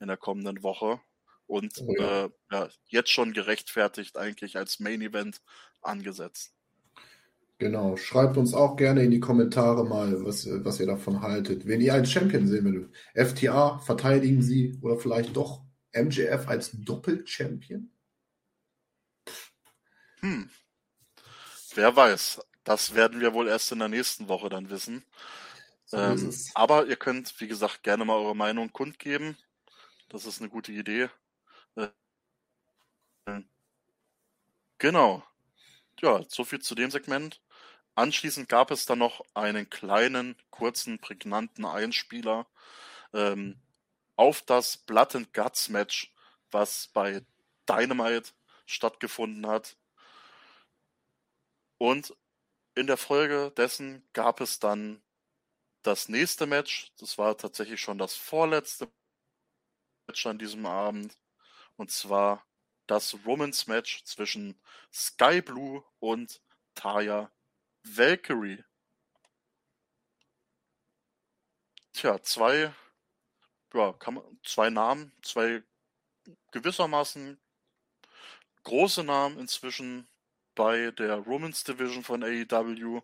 [SPEAKER 1] in der kommenden Woche und oh ja. Äh, ja, jetzt schon gerechtfertigt eigentlich als Main Event angesetzt.
[SPEAKER 2] Genau, schreibt uns auch gerne in die Kommentare mal, was, was ihr davon haltet. Wen ihr als Champion sehen würdet. FTA, verteidigen sie oder vielleicht doch MJF als Doppel-Champion?
[SPEAKER 1] Hm. Wer weiß. Das werden wir wohl erst in der nächsten Woche dann wissen. So ähm, aber ihr könnt, wie gesagt, gerne mal eure Meinung kundgeben. Das ist eine gute Idee. Genau. Ja, so viel zu dem Segment. Anschließend gab es dann noch einen kleinen, kurzen, prägnanten Einspieler ähm, auf das Blood and Guts Match, was bei Dynamite stattgefunden hat. Und in der Folge dessen gab es dann das nächste Match. Das war tatsächlich schon das vorletzte Match an diesem Abend. Und zwar das Romans Match zwischen Sky Blue und Taya Valkyrie. Tja, zwei, ja, man, zwei Namen, zwei gewissermaßen große Namen inzwischen bei der Romans Division von AEW.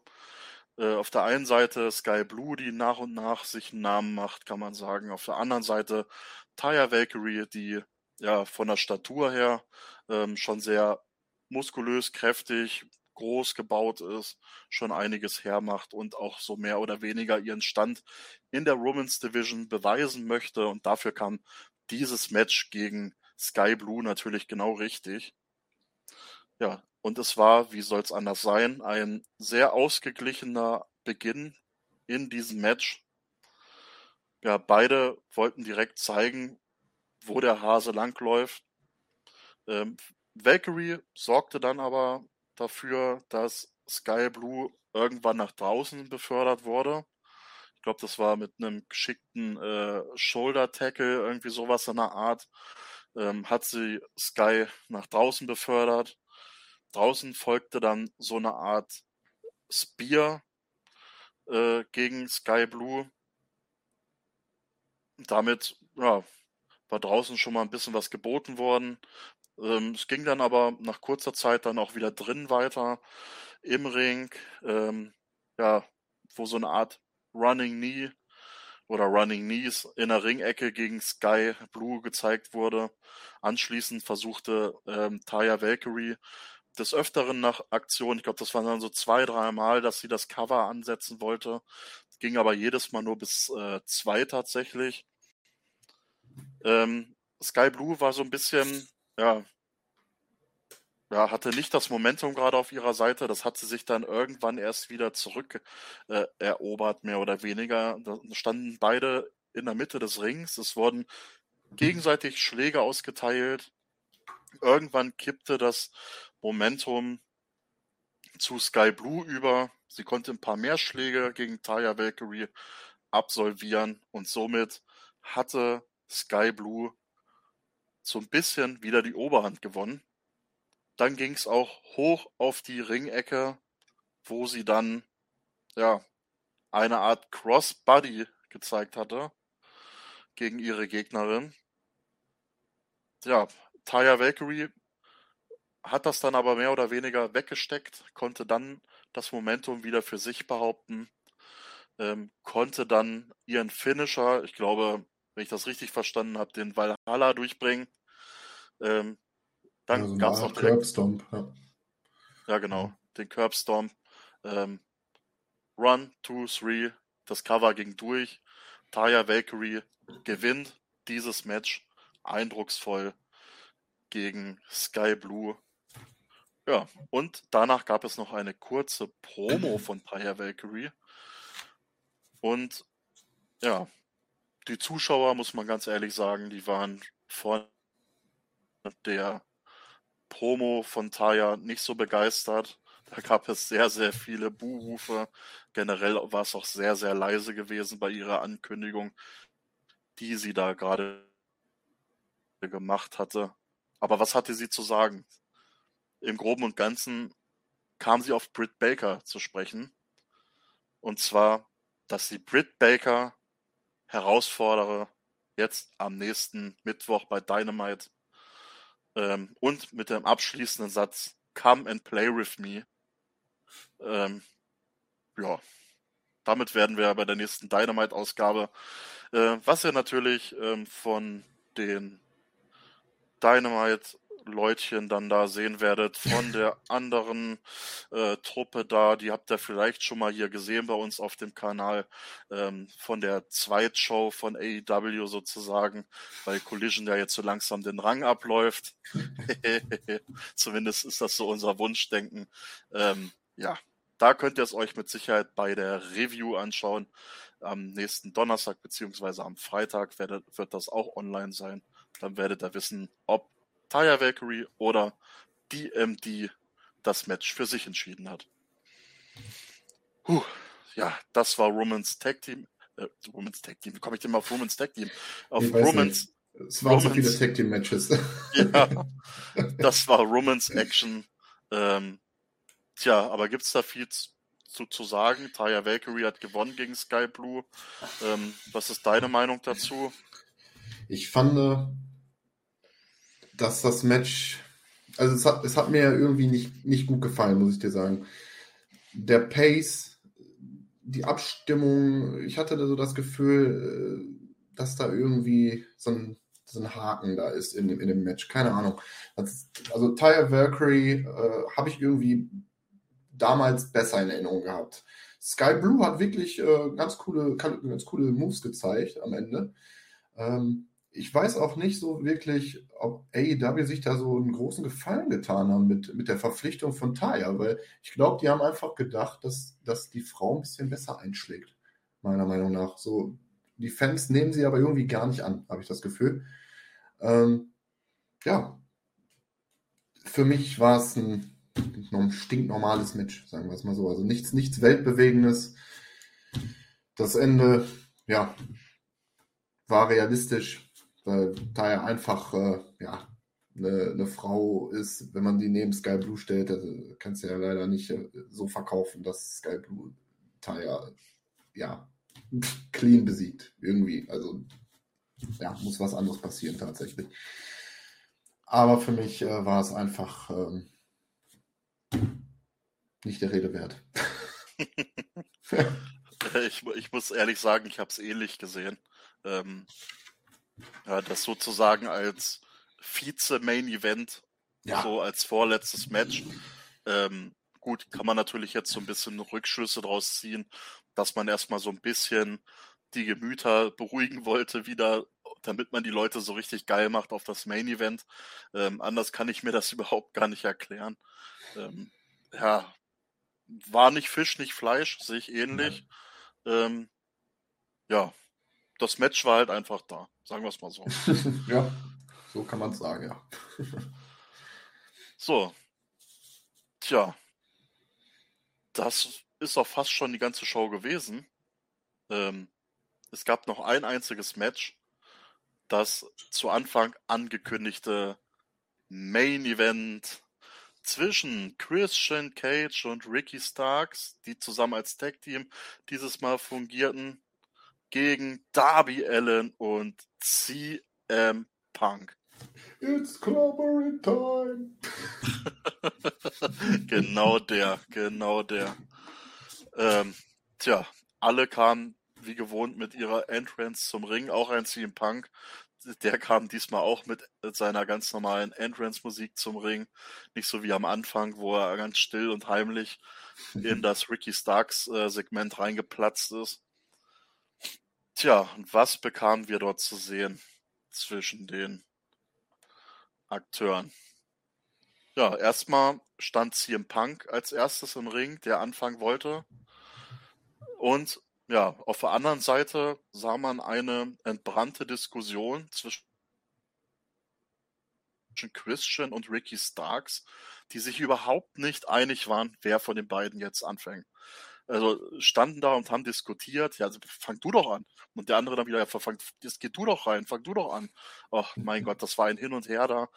[SPEAKER 1] Äh, auf der einen Seite Sky Blue, die nach und nach sich einen Namen macht, kann man sagen. Auf der anderen Seite Taya Valkyrie, die ja von der Statur her ähm, schon sehr muskulös, kräftig, groß gebaut ist, schon einiges hermacht und auch so mehr oder weniger ihren Stand in der Romans Division beweisen möchte. Und dafür kam dieses Match gegen Sky Blue natürlich genau richtig. Ja, und es war, wie soll es anders sein, ein sehr ausgeglichener Beginn in diesem Match. Ja, beide wollten direkt zeigen, wo der Hase langläuft. Ähm, Valkyrie sorgte dann aber dafür, dass Sky Blue irgendwann nach draußen befördert wurde. Ich glaube, das war mit einem geschickten äh, Shoulder Tackle, irgendwie sowas in der Art. Ähm, hat sie Sky nach draußen befördert. Draußen folgte dann so eine Art Spear äh, gegen Sky Blue. Damit ja, war draußen schon mal ein bisschen was geboten worden. Ähm, es ging dann aber nach kurzer Zeit dann auch wieder drin weiter im Ring, ähm, ja, wo so eine Art Running Knee oder Running Knees in der Ringecke gegen Sky Blue gezeigt wurde. Anschließend versuchte ähm, Taya Valkyrie des Öfteren nach Aktion, ich glaube, das waren dann so zwei, drei Mal, dass sie das Cover ansetzen wollte. Ging aber jedes Mal nur bis äh, zwei tatsächlich. Ähm, Sky Blue war so ein bisschen, ja, ja, hatte nicht das Momentum gerade auf ihrer Seite. Das hat sie sich dann irgendwann erst wieder zurück äh, erobert, mehr oder weniger. Da standen beide in der Mitte des Rings. Es wurden gegenseitig Schläge ausgeteilt. Irgendwann kippte das Momentum zu Sky Blue über. Sie konnte ein paar mehr Schläge gegen Taya Valkyrie absolvieren und somit hatte Sky Blue so ein bisschen wieder die Oberhand gewonnen. Dann ging es auch hoch auf die Ringecke, wo sie dann ja eine Art Crossbody gezeigt hatte gegen ihre Gegnerin. Ja, Taya Valkyrie hat das dann aber mehr oder weniger weggesteckt, konnte dann das Momentum wieder für sich behaupten, ähm, konnte dann ihren Finisher, ich glaube, wenn ich das richtig verstanden habe, den Valhalla durchbringen. Ähm, dann also gab es noch direkt, Curbstomp, ja. ja. genau, den Curbstomp. Ähm, Run, 2, 3, das Cover ging durch. Taya Valkyrie gewinnt dieses Match eindrucksvoll gegen Sky Blue ja, und danach gab es noch eine kurze Promo von Taya Valkyrie. Und ja, die Zuschauer, muss man ganz ehrlich sagen, die waren vor der Promo von Taya nicht so begeistert. Da gab es sehr, sehr viele Buhrufe. Generell war es auch sehr, sehr leise gewesen bei ihrer Ankündigung, die sie da gerade gemacht hatte. Aber was hatte sie zu sagen? im Groben und Ganzen kam sie auf Britt Baker zu sprechen. Und zwar, dass sie Britt Baker herausfordere, jetzt am nächsten Mittwoch bei Dynamite. Ähm, und mit dem abschließenden Satz, Come and play with me. Ähm, ja, damit werden wir bei der nächsten Dynamite-Ausgabe, äh, was ja natürlich ähm, von den Dynamite Leutchen dann da sehen werdet von der anderen äh, Truppe da. Die habt ihr vielleicht schon mal hier gesehen bei uns auf dem Kanal ähm, von der Zweitshow von AEW sozusagen, weil Collision ja jetzt so langsam den Rang abläuft. Zumindest ist das so unser Wunschdenken. Ähm, ja, da könnt ihr es euch mit Sicherheit bei der Review anschauen. Am nächsten Donnerstag beziehungsweise am Freitag wird, wird das auch online sein. Dann werdet ihr wissen, ob Taya Valkyrie oder DMD das Match für sich entschieden hat. Puh, ja, das war Romans Tag Team. Äh, Romans Tag Team. Wie komme ich denn mal auf Romans Tag Team? Auf Romans.
[SPEAKER 2] Es waren so viele Tag Team Matches.
[SPEAKER 1] ja, das war Romans Action. Ähm, tja, aber gibt es da viel zu, zu sagen? Taya Valkyrie hat gewonnen gegen Sky Blue. Ähm, was ist deine Meinung dazu?
[SPEAKER 2] Ich fand, dass das Match, also es hat, es hat mir irgendwie nicht, nicht gut gefallen, muss ich dir sagen. Der Pace, die Abstimmung, ich hatte da so das Gefühl, äh, dass da irgendwie so ein, so ein Haken da ist in dem, in dem Match. Keine Ahnung. Also Tyre Valkyrie äh, habe ich irgendwie damals besser in Erinnerung gehabt. Sky Blue hat wirklich äh, ganz, coole, ganz coole Moves gezeigt am Ende. Ähm, ich weiß auch nicht so wirklich, ob AEW sich da so einen großen Gefallen getan haben mit, mit der Verpflichtung von Taya, weil ich glaube, die haben einfach gedacht, dass, dass die Frau ein bisschen besser einschlägt, meiner Meinung nach. So, die Fans nehmen sie aber irgendwie gar nicht an, habe ich das Gefühl. Ähm, ja, für mich war es ein, ein stinknormales Match, sagen wir es mal so. Also nichts, nichts Weltbewegendes. Das Ende, ja, war realistisch weil da ja einfach äh, ja, eine, eine, Frau ist, wenn man die neben Sky Blue stellt, also kannst du ja leider nicht äh, so verkaufen, dass Sky Blue Taya ja clean besiegt irgendwie. Also ja, muss was anderes passieren tatsächlich. Aber für mich äh, war es einfach ähm, nicht der Rede wert.
[SPEAKER 1] ich, ich, muss ehrlich sagen, ich habe es ähnlich gesehen. Ähm, ja, das sozusagen als Vize-Main-Event, ja. so als vorletztes Match. Ähm, gut, kann man natürlich jetzt so ein bisschen Rückschlüsse draus ziehen, dass man erstmal so ein bisschen die Gemüter beruhigen wollte, wieder, damit man die Leute so richtig geil macht auf das Main Event. Ähm, anders kann ich mir das überhaupt gar nicht erklären. Ähm, ja, war nicht Fisch, nicht Fleisch, sehe ich ähnlich. Ähm, ja, das Match war halt einfach da, sagen wir es mal so.
[SPEAKER 2] ja, so kann man es sagen, ja.
[SPEAKER 1] so. Tja. Das ist auch fast schon die ganze Show gewesen. Ähm, es gab noch ein einziges Match, das zu Anfang angekündigte Main Event zwischen Christian Cage und Ricky Starks, die zusammen als Tag Team dieses Mal fungierten gegen Darby Allen und CM Punk.
[SPEAKER 2] It's clobbering time.
[SPEAKER 1] genau der, genau der. Ähm, tja, alle kamen wie gewohnt mit ihrer Entrance zum Ring, auch ein CM Punk. Der kam diesmal auch mit seiner ganz normalen Entrance-Musik zum Ring. Nicht so wie am Anfang, wo er ganz still und heimlich in das Ricky Starks-Segment äh, reingeplatzt ist. Tja, und was bekamen wir dort zu sehen zwischen den Akteuren? Ja, erstmal stand CM Punk als erstes im Ring, der anfangen wollte. Und ja, auf der anderen Seite sah man eine entbrannte Diskussion zwischen Christian und Ricky Starks, die sich überhaupt nicht einig waren, wer von den beiden jetzt anfängt also standen da und haben diskutiert, ja, also fang du doch an. Und der andere dann wieder, ja, fang, jetzt geh du doch rein, fang du doch an. Ach, mein Gott, das war ein Hin und Her da,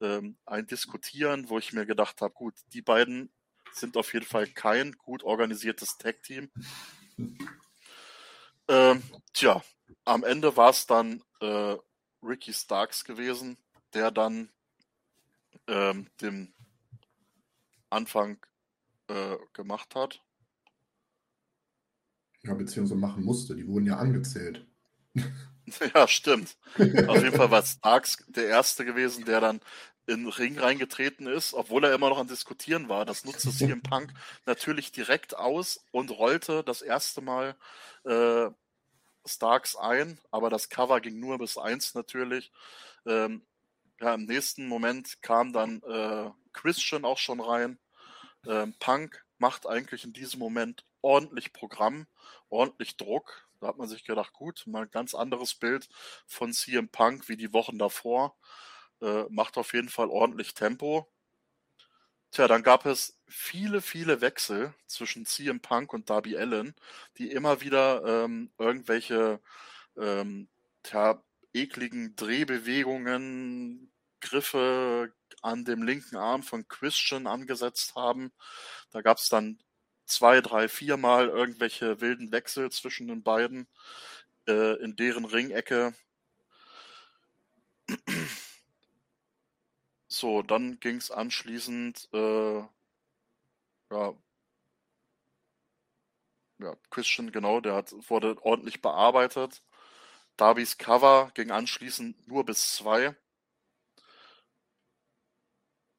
[SPEAKER 1] ähm, ein Diskutieren, wo ich mir gedacht habe, gut, die beiden sind auf jeden Fall kein gut organisiertes Tag-Team. Ähm, tja, am Ende war es dann äh, Ricky Starks gewesen, der dann ähm, den Anfang äh, gemacht hat.
[SPEAKER 2] Ja, beziehungsweise machen musste. Die wurden ja angezählt.
[SPEAKER 1] Ja, stimmt. Auf jeden Fall war Starks der Erste gewesen, der dann in den Ring reingetreten ist, obwohl er immer noch am Diskutieren war. Das nutzte CM Punk natürlich direkt aus und rollte das erste Mal äh, Starks ein, aber das Cover ging nur bis eins natürlich. Ähm, ja, im nächsten Moment kam dann äh, Christian auch schon rein. Ähm, Punk macht eigentlich in diesem Moment ordentlich Programm, ordentlich Druck. Da hat man sich gedacht, gut, mal ein ganz anderes Bild von CM Punk wie die Wochen davor. Äh, macht auf jeden Fall ordentlich Tempo. Tja, dann gab es viele, viele Wechsel zwischen CM Punk und Darby Allen, die immer wieder ähm, irgendwelche ähm, tja, ekligen Drehbewegungen, Griffe an dem linken Arm von Christian angesetzt haben. Da gab es dann zwei, drei, viermal irgendwelche wilden Wechsel zwischen den beiden äh, in deren Ringecke. So, dann ging es anschließend, äh, ja, ja, Christian, genau, der hat, wurde ordentlich bearbeitet. Darbys Cover ging anschließend nur bis zwei.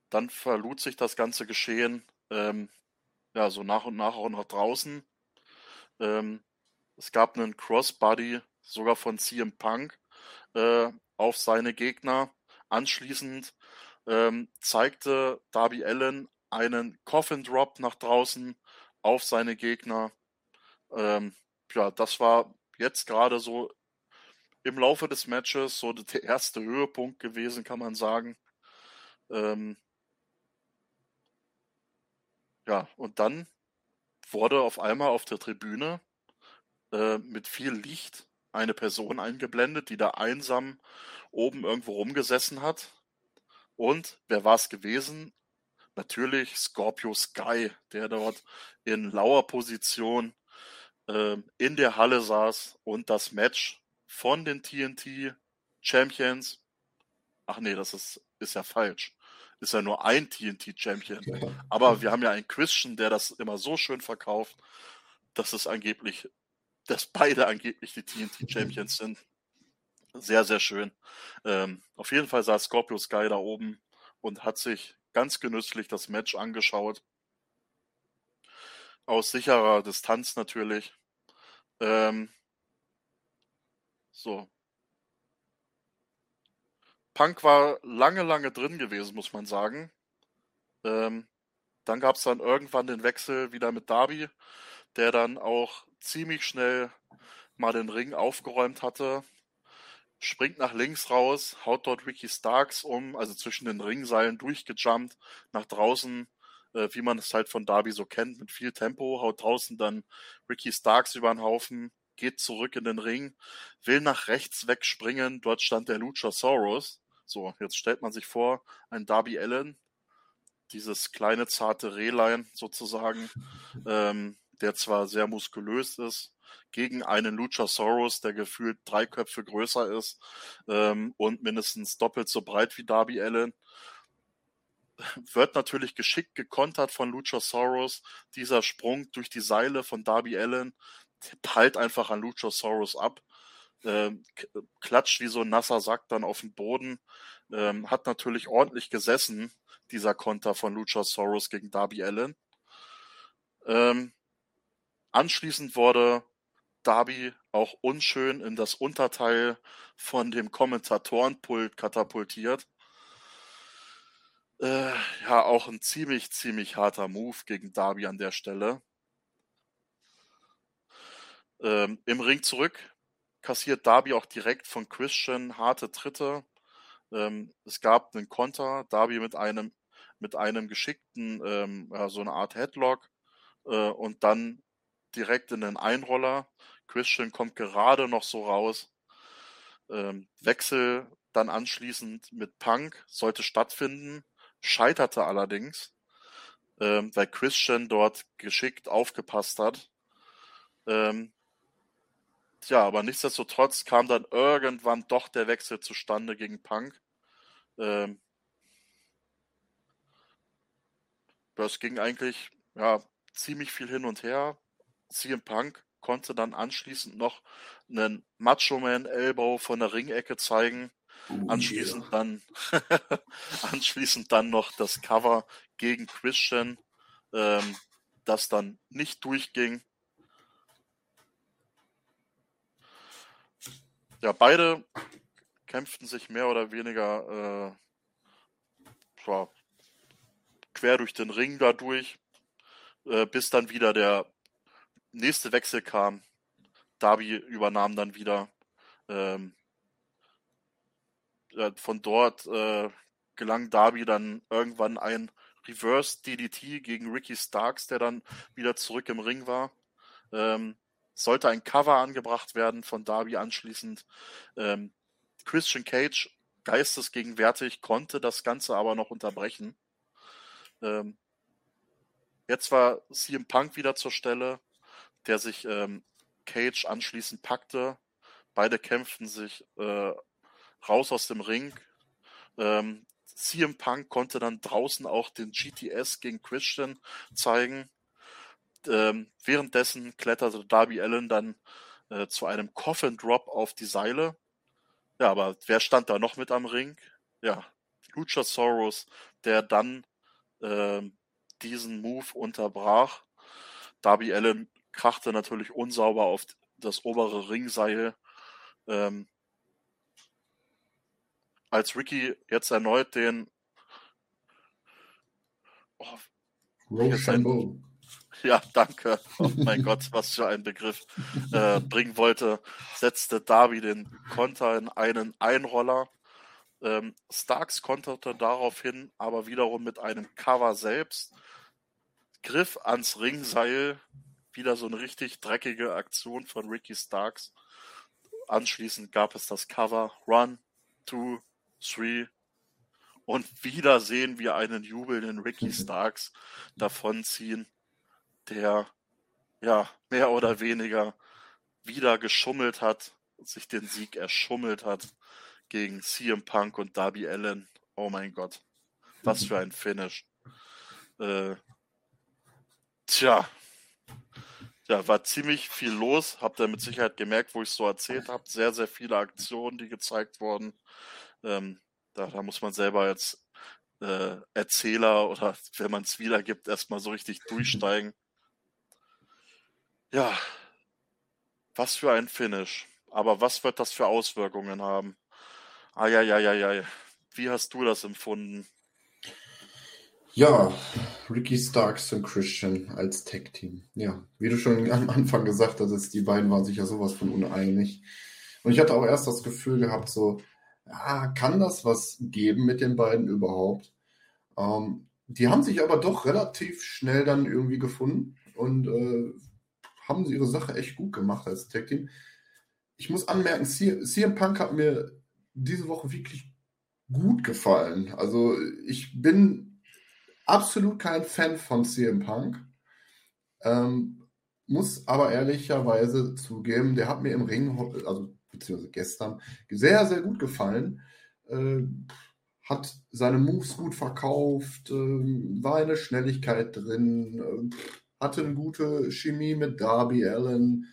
[SPEAKER 1] Dann verlud sich das ganze Geschehen ähm, ja, so nach und nach auch nach draußen. Ähm, es gab einen Crossbody, sogar von CM Punk, äh, auf seine Gegner. Anschließend ähm, zeigte Darby Allen einen Coffin Drop nach draußen auf seine Gegner. Ähm, ja, das war jetzt gerade so im Laufe des Matches so der erste Höhepunkt gewesen, kann man sagen. Ähm, ja, und dann wurde auf einmal auf der Tribüne äh, mit viel Licht eine Person eingeblendet, die da einsam oben irgendwo rumgesessen hat. Und wer war es gewesen? Natürlich Scorpio Sky, der dort in lauer Position äh, in der Halle saß und das Match von den TNT Champions. Ach nee, das ist, ist ja falsch ist ja nur ein TNT-Champion. Ja. Aber wir haben ja einen Christian, der das immer so schön verkauft, dass es angeblich, dass beide angeblich die TNT-Champions sind. Sehr, sehr schön. Ähm, auf jeden Fall saß Scorpio Sky da oben und hat sich ganz genüsslich das Match angeschaut. Aus sicherer Distanz natürlich. Ähm, so, Punk war lange, lange drin gewesen, muss man sagen. Ähm, dann gab es dann irgendwann den Wechsel wieder mit Darby, der dann auch ziemlich schnell mal den Ring aufgeräumt hatte. Springt nach links raus, haut dort Ricky Starks um, also zwischen den Ringseilen durchgejumpt, nach draußen, äh, wie man es halt von Darby so kennt, mit viel Tempo, haut draußen dann Ricky Starks über den Haufen, geht zurück in den Ring, will nach rechts wegspringen, dort stand der Luchasaurus, so, jetzt stellt man sich vor, ein Darby Allen, dieses kleine zarte Rehlein sozusagen, ähm, der zwar sehr muskulös ist, gegen einen Luchasaurus, der gefühlt drei Köpfe größer ist ähm, und mindestens doppelt so breit wie Darby Allen. Wird natürlich geschickt gekontert von Luchasaurus. Dieser Sprung durch die Seile von Darby Allen prallt einfach an Luchasaurus ab ähm, klatscht wie so ein nasser Sack dann auf den Boden. Ähm, hat natürlich ordentlich gesessen, dieser Konter von Luchasaurus gegen Darby Allen. Ähm, anschließend wurde Darby auch unschön in das Unterteil von dem Kommentatorenpult katapultiert. Äh, ja, auch ein ziemlich, ziemlich harter Move gegen Darby an der Stelle. Ähm, Im Ring zurück kassiert Darby auch direkt von Christian harte Tritte. Ähm, es gab einen Konter, Darby mit einem mit einem geschickten, ähm, ja, so eine Art Headlock äh, und dann direkt in den Einroller. Christian kommt gerade noch so raus. Ähm, Wechsel dann anschließend mit Punk sollte stattfinden, scheiterte allerdings, ähm, weil Christian dort geschickt aufgepasst hat. Ähm, Tja, aber nichtsdestotrotz kam dann irgendwann doch der Wechsel zustande gegen Punk. Ähm, das ging eigentlich ja ziemlich viel hin und her. CM Punk konnte dann anschließend noch einen Macho Man Elbow von der Ringecke zeigen. Oh, anschließend yeah. dann anschließend dann noch das Cover gegen Christian, ähm, das dann nicht durchging. Ja, beide kämpften sich mehr oder weniger äh, ja, quer durch den Ring dadurch, äh, bis dann wieder der nächste Wechsel kam. Darby übernahm dann wieder. Ähm, äh, von dort äh, gelang Darby dann irgendwann ein Reverse DDT gegen Ricky Starks, der dann wieder zurück im Ring war. Ähm, sollte ein Cover angebracht werden von Darby anschließend. Ähm, Christian Cage, geistesgegenwärtig, konnte das Ganze aber noch unterbrechen. Ähm, jetzt war CM Punk wieder zur Stelle, der sich ähm, Cage anschließend packte. Beide kämpften sich äh, raus aus dem Ring. Ähm, CM Punk konnte dann draußen auch den GTS gegen Christian zeigen. Ähm, währenddessen kletterte Darby Allen dann äh, zu einem Coffin Drop auf die Seile. Ja, aber wer stand da noch mit am Ring? Ja, Luchasaurus, der dann äh, diesen Move unterbrach. Darby Allen krachte natürlich unsauber auf das obere Ringseil. Ähm, als Ricky jetzt erneut den
[SPEAKER 2] oh, Rochambeau.
[SPEAKER 1] Ja, danke. Oh mein Gott, was für ein Begriff äh, bringen wollte, setzte Darby den Konter in einen Einroller. Ähm, Starks konterte daraufhin aber wiederum mit einem Cover selbst, griff ans Ringseil, wieder so eine richtig dreckige Aktion von Ricky Starks. Anschließend gab es das Cover Run, Two, Three und wieder sehen wir einen jubelnden Ricky Starks davonziehen, der ja mehr oder weniger wieder geschummelt hat, sich den Sieg erschummelt hat gegen CM Punk und Darby Allen. Oh mein Gott, was für ein Finish. Äh, tja, ja, war ziemlich viel los. Habt ihr mit Sicherheit gemerkt, wo ich so erzählt habe. Sehr, sehr viele Aktionen, die gezeigt wurden. Ähm, da, da, muss man selber als äh, Erzähler oder wenn man es wiedergibt, erstmal so richtig durchsteigen. Ja, was für ein Finish. Aber was wird das für Auswirkungen haben? Eieieiei. Wie hast du das empfunden?
[SPEAKER 2] Ja, Ricky Starks und Christian als Tag-Team. Ja, wie du schon am Anfang gesagt hast, die beiden waren sich ja sowas von uneinig. Und ich hatte auch erst das Gefühl gehabt, so, ja, kann das was geben mit den beiden überhaupt? Ähm, die haben sich aber doch relativ schnell dann irgendwie gefunden und äh, haben sie ihre Sache echt gut gemacht als Tag-Team. Ich muss anmerken, CM Punk hat mir diese Woche wirklich gut gefallen. Also ich bin absolut kein Fan von CM Punk. Ähm, muss aber ehrlicherweise zugeben, der hat mir im Ring, also beziehungsweise gestern, sehr, sehr gut gefallen. Äh, hat seine Moves gut verkauft, äh, war eine Schnelligkeit drin, äh, hatte eine gute Chemie mit Darby Allen.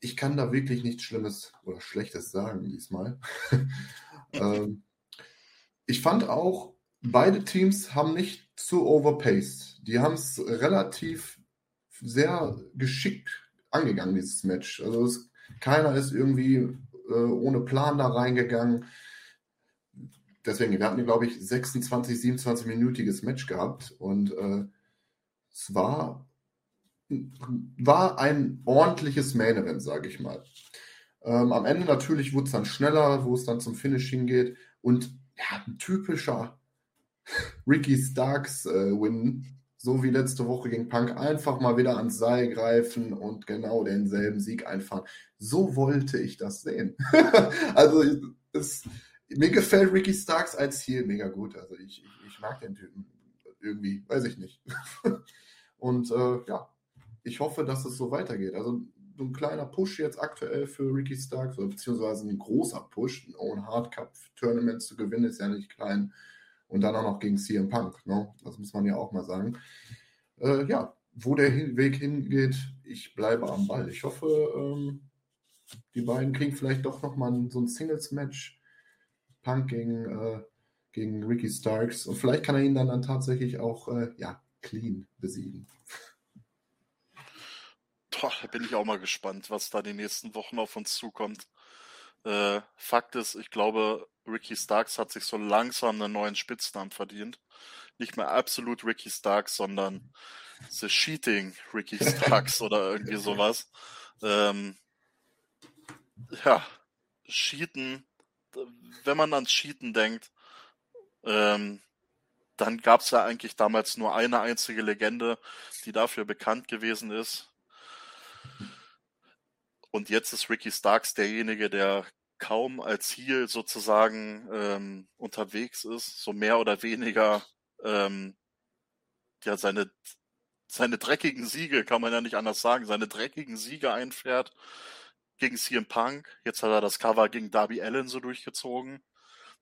[SPEAKER 2] Ich kann da wirklich nichts Schlimmes oder Schlechtes sagen diesmal. ähm, ich fand auch, beide Teams haben nicht zu overpaced. Die haben es relativ sehr geschickt angegangen, dieses Match. Also es, keiner ist irgendwie äh, ohne Plan da reingegangen. Deswegen, wir hatten, glaube ich, 26, 27-minütiges Match gehabt und äh, es war, ein ordentliches Main Event, sage ich mal. Ähm, am Ende natürlich wurde es dann schneller, wo es dann zum Finishing geht. Und ja, ein typischer Ricky Starks äh, Win, so wie letzte Woche gegen Punk, einfach mal wieder ans Seil greifen und genau denselben Sieg einfahren. So wollte ich das sehen. also es, mir gefällt Ricky Starks als Ziel mega gut. Also ich, ich, ich mag den Typen irgendwie, weiß ich nicht. Und äh, ja, ich hoffe, dass es so weitergeht. Also so ein kleiner Push jetzt aktuell für Ricky Starks, beziehungsweise ein großer Push, ein Own Hard Cup Tournament zu gewinnen, ist ja nicht klein. Und dann auch noch gegen CM Punk, ne? das muss man ja auch mal sagen. Äh, ja, wo der Weg hingeht, ich bleibe am Ball. Ich hoffe, ähm, die beiden kriegen vielleicht doch nochmal so ein Singles-Match. Punk gegen, äh, gegen Ricky Starks. Und vielleicht kann er ihn dann, dann tatsächlich auch äh, ja, clean besiegen.
[SPEAKER 1] Boah, da bin ich auch mal gespannt, was da die nächsten Wochen auf uns zukommt. Äh, Fakt ist, ich glaube, Ricky Starks hat sich so langsam einen neuen Spitznamen verdient. Nicht mehr absolut Ricky Starks, sondern The Cheating Ricky Starks oder irgendwie sowas. Ähm, ja, Cheaten, wenn man ans Cheaten denkt, ähm, dann gab es ja eigentlich damals nur eine einzige Legende, die dafür bekannt gewesen ist. Und jetzt ist Ricky Starks derjenige, der kaum als Heel sozusagen ähm, unterwegs ist, so mehr oder weniger ähm, ja seine seine dreckigen Siege, kann man ja nicht anders sagen, seine dreckigen Siege einfährt gegen CM Punk. Jetzt hat er das Cover gegen Darby Allen so durchgezogen.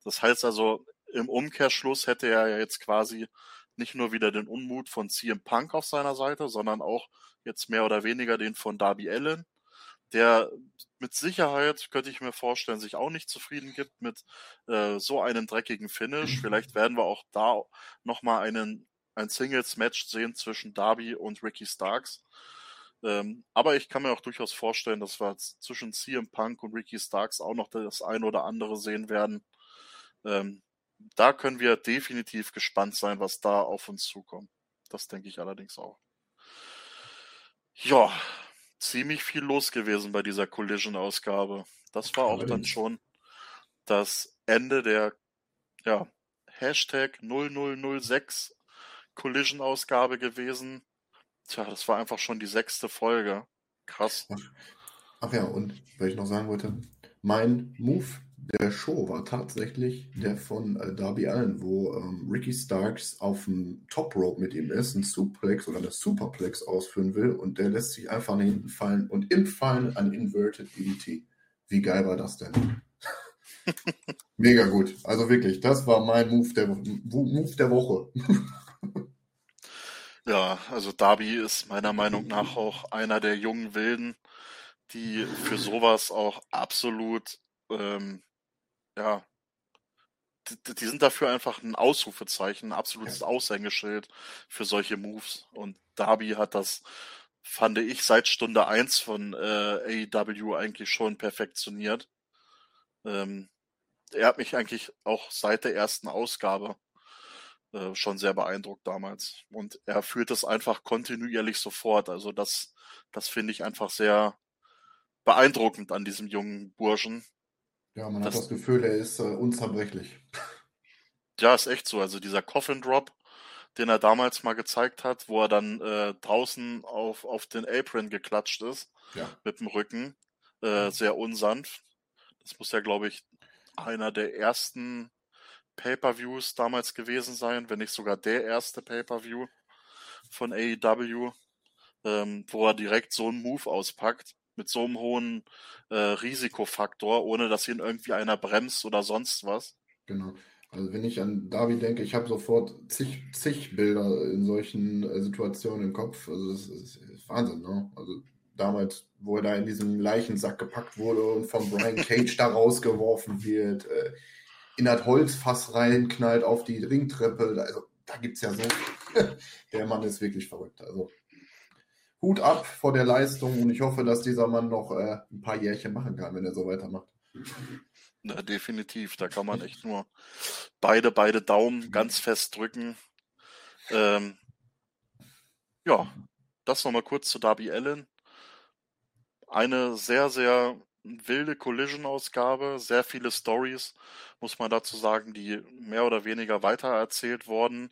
[SPEAKER 1] Das heißt also, im Umkehrschluss hätte er ja jetzt quasi nicht nur wieder den Unmut von CM Punk auf seiner Seite, sondern auch jetzt mehr oder weniger den von Darby Allen, der mit Sicherheit, könnte ich mir vorstellen, sich auch nicht zufrieden gibt mit äh, so einem dreckigen Finish. Vielleicht werden wir auch da nochmal einen ein Singles-Match sehen zwischen Darby und Ricky Starks. Ähm, aber ich kann mir auch durchaus vorstellen, dass wir zwischen CM Punk und Ricky Starks auch noch das ein oder andere sehen werden. Ähm, da können wir definitiv gespannt sein, was da auf uns zukommt. Das denke ich allerdings auch. Ja, ziemlich viel los gewesen bei dieser Collision-Ausgabe. Das war auch dann schon das Ende der ja, Hashtag 0006 Collision-Ausgabe gewesen. Tja, das war einfach schon die sechste Folge. Krass.
[SPEAKER 2] Ach, ja, und weil ich noch sagen wollte, mein Move der Show war tatsächlich der von äh, Darby Allen, wo ähm, Ricky Starks auf dem Top Rope mit ihm ist, ein Suplex oder eine Superplex ausführen will und der lässt sich einfach nach hinten fallen und im Fallen ein Inverted DDT. Wie geil war das denn? Mega gut. Also wirklich, das war mein Move der, Move der Woche.
[SPEAKER 1] Ja, also Darby ist meiner Meinung nach auch einer der jungen Wilden, die für sowas auch absolut, ähm, ja, die, die, sind dafür einfach ein Ausrufezeichen, ein absolutes Aushängeschild für solche Moves. Und Darby hat das, fand ich, seit Stunde eins von äh, AEW eigentlich schon perfektioniert. Ähm, er hat mich eigentlich auch seit der ersten Ausgabe äh, schon sehr beeindruckt damals. Und er führt es einfach kontinuierlich sofort. Also das, das finde ich einfach sehr beeindruckend an diesem jungen Burschen.
[SPEAKER 2] Ja, man das, hat das Gefühl, er ist äh, unzerbrechlich.
[SPEAKER 1] Ja, ist echt so. Also dieser Coffin Drop, den er damals mal gezeigt hat, wo er dann äh, draußen auf, auf den Apron geklatscht ist, ja. mit dem Rücken, äh, sehr unsanft. Das muss ja, glaube ich, einer der ersten Pay-per-Views damals gewesen sein, wenn nicht sogar der erste Pay-per-View von AEW, ähm, wo er direkt so einen Move auspackt mit so einem hohen äh, Risikofaktor, ohne dass ihn irgendwie einer bremst oder sonst was.
[SPEAKER 2] Genau. Also wenn ich an Darby denke, ich habe sofort zig, zig Bilder in solchen äh, Situationen im Kopf. Also das ist, ist Wahnsinn, ne? Also damals, wo er da in diesem Leichensack gepackt wurde und von Brian Cage da rausgeworfen wird. Äh, in das Holzfass reinknallt auf die Ringtreppe. Also da gibt es ja so. der Mann ist wirklich verrückt. Also Hut ab vor der Leistung und ich hoffe, dass dieser Mann noch äh, ein paar Jährchen machen kann, wenn er so weitermacht.
[SPEAKER 1] Ja, definitiv. Da kann man echt nur beide, beide Daumen ganz fest drücken. Ähm, ja, das nochmal kurz zu Darby Allen. Eine sehr, sehr wilde Collision-Ausgabe, sehr viele Stories, muss man dazu sagen, die mehr oder weniger weitererzählt wurden.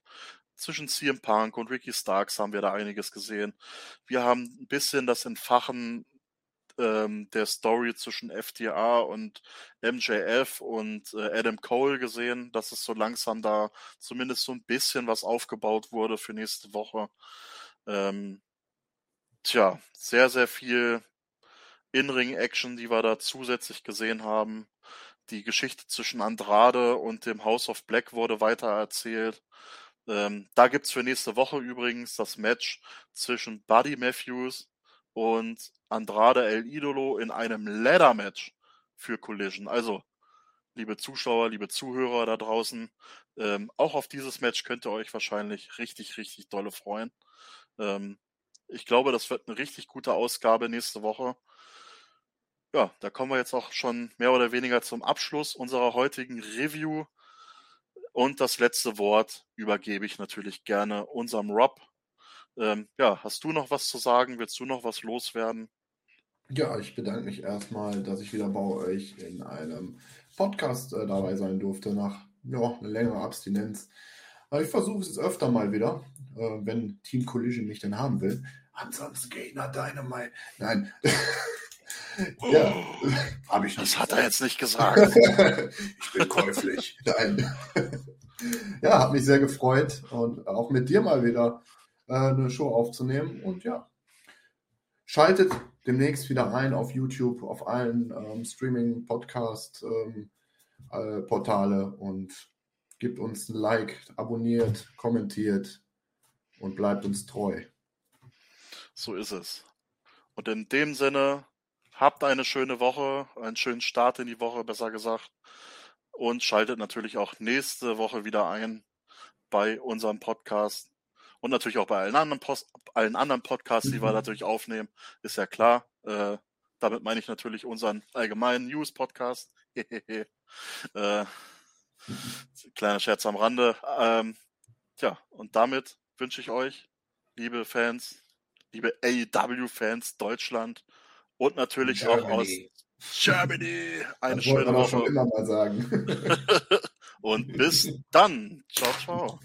[SPEAKER 1] Zwischen CM Punk und Ricky Starks haben wir da einiges gesehen. Wir haben ein bisschen das Entfachen ähm, der Story zwischen FTA und MJF und äh, Adam Cole gesehen, dass es so langsam da zumindest so ein bisschen was aufgebaut wurde für nächste Woche. Ähm, tja, sehr, sehr viel in-Ring-Action, die wir da zusätzlich gesehen haben. Die Geschichte zwischen Andrade und dem House of Black wurde weitererzählt. Ähm, da gibt's für nächste Woche übrigens das Match zwischen Buddy Matthews und Andrade El Idolo in einem Ladder-Match für Collision. Also, liebe Zuschauer, liebe Zuhörer da draußen, ähm, auch auf dieses Match könnt ihr euch wahrscheinlich richtig, richtig dolle freuen. Ähm, ich glaube, das wird eine richtig gute Ausgabe nächste Woche. Ja, da kommen wir jetzt auch schon mehr oder weniger zum Abschluss unserer heutigen Review. Und das letzte Wort übergebe ich natürlich gerne unserem Rob. Ähm, ja, hast du noch was zu sagen? Willst du noch was loswerden?
[SPEAKER 2] Ja, ich bedanke mich erstmal, dass ich wieder bei euch in einem Podcast äh, dabei sein durfte nach ja, einer längeren Abstinenz. Aber ich versuche es jetzt öfter mal wieder, äh, wenn Team Collision mich denn haben will. Ansonsten Gegner Dynamite. Nein.
[SPEAKER 1] ja, habe ich nicht. Das hat er jetzt nicht gesagt.
[SPEAKER 2] ich bin käuflich. Nein. ja, hat mich sehr gefreut und auch mit dir mal wieder äh, eine Show aufzunehmen. Und ja, schaltet demnächst wieder ein auf YouTube, auf allen ähm, Streaming-Podcast-Portale ähm, äh, und gebt uns ein Like, abonniert, kommentiert und bleibt uns treu.
[SPEAKER 1] So ist es. Und in dem Sinne, habt eine schöne Woche, einen schönen Start in die Woche, besser gesagt. Und schaltet natürlich auch nächste Woche wieder ein bei unserem Podcast. Und natürlich auch bei allen anderen, Post allen anderen Podcasts, die wir mhm. natürlich aufnehmen, ist ja klar. Äh, damit meine ich natürlich unseren allgemeinen News-Podcast. äh, kleiner Scherz am Rande. Ähm, tja, und damit wünsche ich euch, liebe Fans, liebe AEW-Fans Deutschland und natürlich Germany. auch aus Germany eine das schöne Woche.
[SPEAKER 2] Schon immer mal sagen.
[SPEAKER 1] und bis dann. Ciao, ciao.